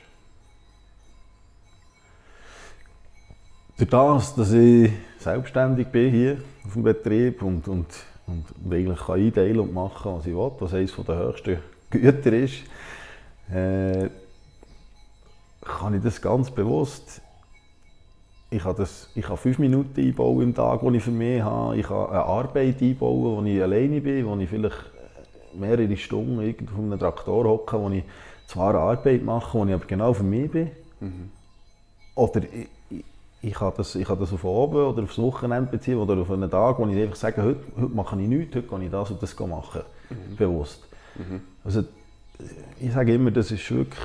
Durch das, dass ich selbstständig bin hier auf dem Betrieb und, und, und eigentlich kann einteilen und machen, was ich will, was eines der höchsten Güter ist, äh, kann ich das ganz bewusst. Ich kann, das, ich kann fünf Minuten einbauen im Tag, die ich für mich habe. Ich kann eine Arbeit einbauen, wo ich alleine bin, wo ich vielleicht mehrere Stunden auf einem Traktor hocke, wo ich zwar Arbeit mache, wo ich aber genau für mich bin. Mhm. Oder ich, ich, ich, kann das, ich kann das auf oben oder aufs Wochenende beziehen oder auf einen Tag, wo ich einfach sage, heute, heute mache ich nichts, heute kann ich das und das machen. Mhm. Bewusst. Mhm. Also, ich sage immer, das ist wirklich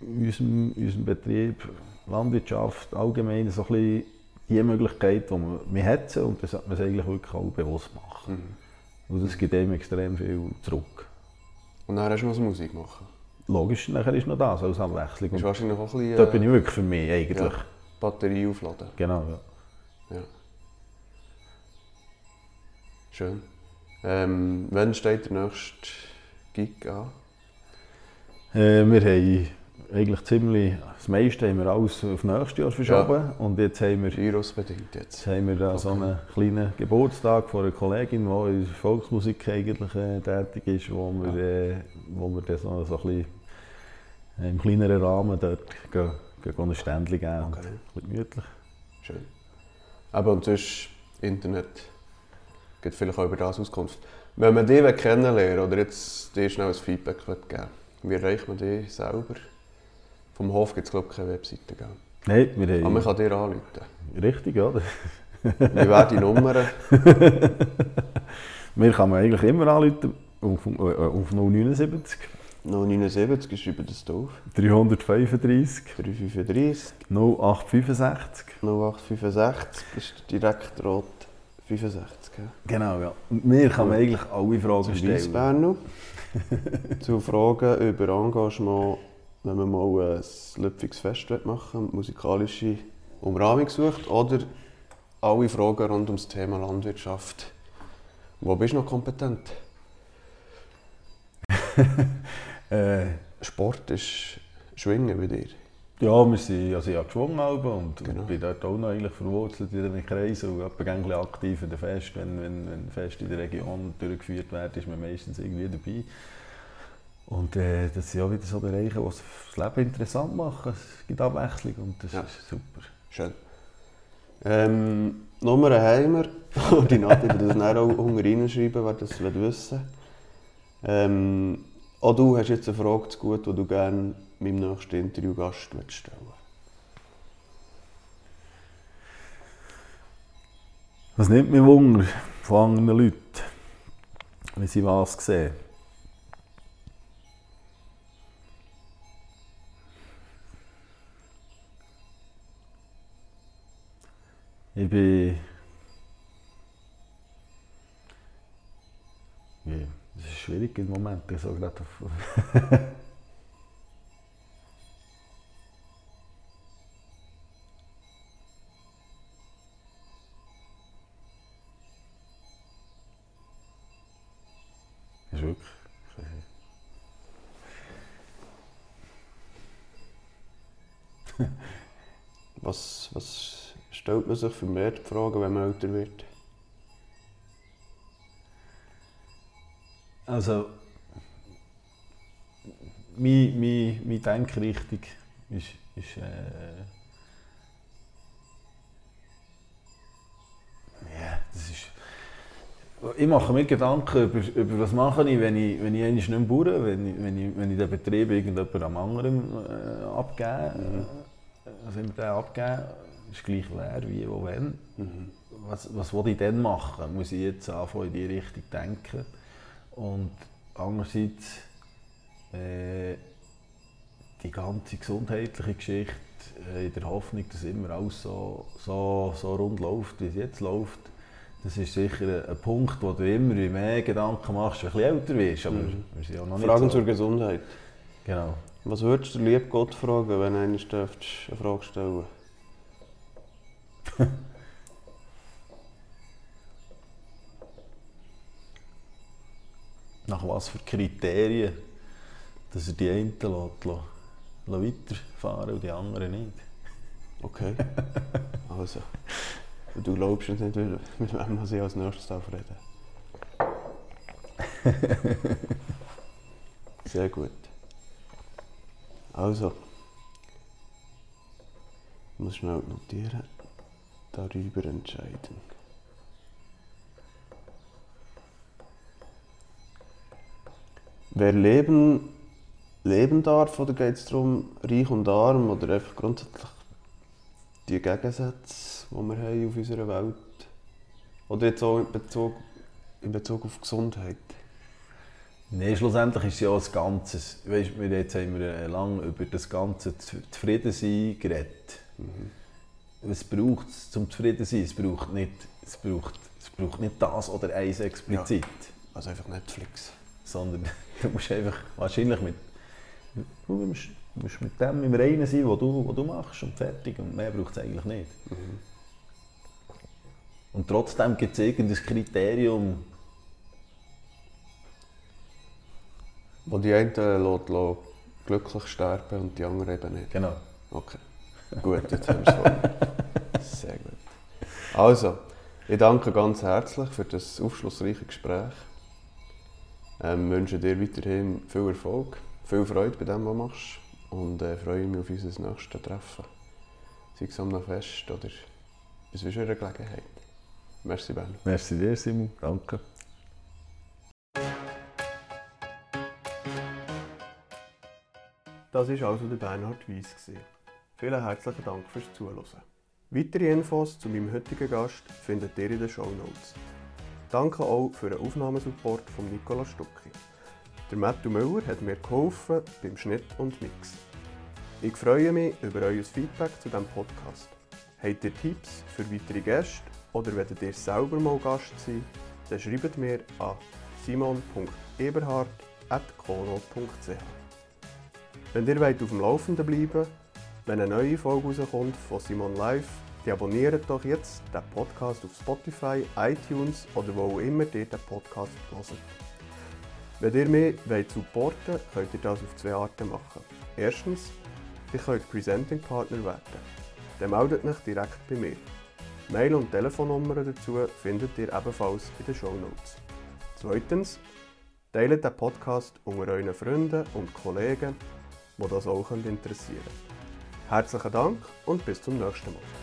in unserem, in unserem Betrieb, Landwirtschaft allgemein, so ein bisschen die Möglichkeit, die man, man hat und das sollte man eigentlich wirklich auch bewusst machen. Mhm. Und das gibt einem extrem viel zurück.
Und dann hast du noch Musik machen?
Logisch, nachher ist noch das als Abwechslung.
Ist wahrscheinlich auch ein bisschen,
äh, da bin ich wirklich für mich eigentlich. Ja,
Batterie aufladen.
Genau,
ja. ja. Schön. Ähm, wann steht der nächste Gig an?
Äh, wir haben eigentlich ziemlich, das meiste haben wir alles auf nächstes Jahr verschoben. Ja. Und jetzt haben wir,
Virusbedingt jetzt.
jetzt haben wir da okay. so einen kleinen Geburtstag von einer Kollegin, die in der Volksmusik eigentlich äh, tätig ist, wo wir, ja. äh, wo wir das so, so ein bisschen im kleineren Rahmen dort gehen, gehen ein Ständchen geben. Okay. Und ein gemütlich.
Schön. Aber und sonst Internet gibt vielleicht auch über das Auskunft. Wenn man dich kennenlernen oder jetzt dir schnell ein Feedback geben wie erreicht man dich selber? Vom Hof gibt es glaube ich keine Webseite. Gell?
Nein, wir haben...
Aber man kann dir anrufen.
Richtig, ja.
Wie wäre die Nummer?
Mir kann man eigentlich immer anrufen auf, äh, auf 079.
079, ich schreibe das auf.
335.
335.
0865.
0865 ist direkt rot 65. Ja.
Genau, ja. Mir kann man eigentlich alle Fragen stellen.
Zu Fragen über Engagement wenn man mal ein Lüpfiges Fest machen musikalische Umrahmung sucht oder alle Fragen rund um das Thema Landwirtschaft. Wo bist du noch kompetent? äh, Sport ist Schwingen bei dir?
Ja, wir sind, also ich habe geschwungen und genau. bin dort auch noch eigentlich verwurzelt in den Kreisen und bin aktiv in den Fest. Wenn, wenn, wenn Fest in der Region durchgeführt wird, ist man meistens irgendwie dabei. Und äh, das sind auch wieder so Bereiche, die das Leben interessant machen. Es gibt Abwechslung und das ja. ist super.
Schön. Ähm, Nummer wir. Die Nadine wird das dann auch unten reinschreiben, wer das wissen ähm, Auch du hast jetzt eine Frage zu gut, die du gerne meinem nächsten Interviewgast stellen.
Was nimmt mich Wunder von anderen Leuten, wenn sie was sehen? Ich bin. Ja, das ist schwierig im Moment. So gerade auf.
Was, was stellt man sich vermehrt die Frage, wenn man älter wird?
Also, meine, meine, meine Denkrichtung ist, ist äh, ja, das ist, ich mache mir Gedanken über, über was mache ich, wenn ich, wenn ich nicht mehr baue, wenn ich, wenn ich, wenn ich den Betrieb irgendjemand am anderen äh, abgebe,
Mhm.
äh, also immer den abgeben, ist gleich wer, wie, wo, wenn.
Mhm.
was, was will ich dann machen? Muss ich jetzt anfangen, in die Richtung denken? Und andererseits äh, die ganze gesundheitliche Geschichte äh, in der Hoffnung, dass immer alles so, so, so rund läuft, wie es jetzt läuft, das ist sicher ein, Punkt, wo du immer mehr Gedanken machst, wenn du älter wirst. Aber
Mhm.
wir sind ja noch nicht
Fragen
so.
zur Gesundheit.
Genau.
Was würdest du lieb Gott fragen, wenn du dürftest eine Frage stellen
Nach was für Kriterien, dass er die einen lässt, weiterfahren und die anderen nicht.
Okay. Also. Du glaubst uns nicht, mit wem muss ich als nächstes darf reden Sehr gut. Also. Ich muss schnell notieren. Darüber entscheiden. Wer leben, leben darf, oder geht es darum, reich und arm, oder einfach grundsätzlich die Gegensätze, die wir haben auf unserer Welt? Oder jetzt auch in Bezug, in Bezug auf Gesundheit?
Nein, schlussendlich ist es ja auch das Ganze. Weißt, wir jetzt haben wir äh, lange über das ganze Zuf- Zufriedensein geredet. Was braucht es zum Zufriedensein? Es braucht nicht, es braucht, es braucht nicht das oder eins explizit,
Also einfach Netflix.
sondern du musst einfach wahrscheinlich mit, du musst, musst mit dem im Reinen sein, was du, was du machst und fertig. Und mehr braucht es eigentlich nicht. Und trotzdem gibt es irgendein Kriterium,
Wo die einen lässt, lässt glücklich sterben und die anderen eben nicht.
genau.
Okay. Gut, jetzt haben wir es vor. Sehr gut. Also, ich danke ganz herzlich für das aufschlussreiche Gespräch. Ähm, wünsche dir weiterhin viel Erfolg, viel Freude bei dem, was du machst und äh, freue mich auf unser nächstes Treffen. Sei es am Fest oder bis wieder eine Gelegenheit. Merci, Ben.
Merci dir, Simon. Danke.
Das war also der Bernhard Weiss. Vielen herzlichen Dank fürs Zuhören. Weitere Infos zu meinem heutigen Gast findet ihr in den Show Notes. Danke auch für den Aufnahmesupport von Nicola Stucki. Der Matthew Müller hat mir geholfen beim Schnitt und Mix. Ich freue mich über euer Feedback zu diesem Podcast. Habt ihr Tipps für weitere Gäste oder wollt ihr selber mal Gast sein, dann schreibt mir an simon.eberhard.kono.ch. Wenn ihr wollt auf dem Laufenden bleiben wenn eine neue Folge rauskommt von Simon Live, dann abonniert doch jetzt den Podcast auf Spotify, iTunes oder wo auch immer ihr den Podcast hört. Wenn ihr mich wollt supporten könnt ihr das auf zwei Arten machen. Erstens, ihr könnt Presenting Partner werden. Dann meldet euch direkt bei mir. Mail und Telefonnummern dazu findet ihr ebenfalls in den Show Notes. Zweitens, teilt den Podcast unter euren Freunden und Kollegen, die das auch interessieren können. Herzlichen Dank und bis zum nächsten Mal.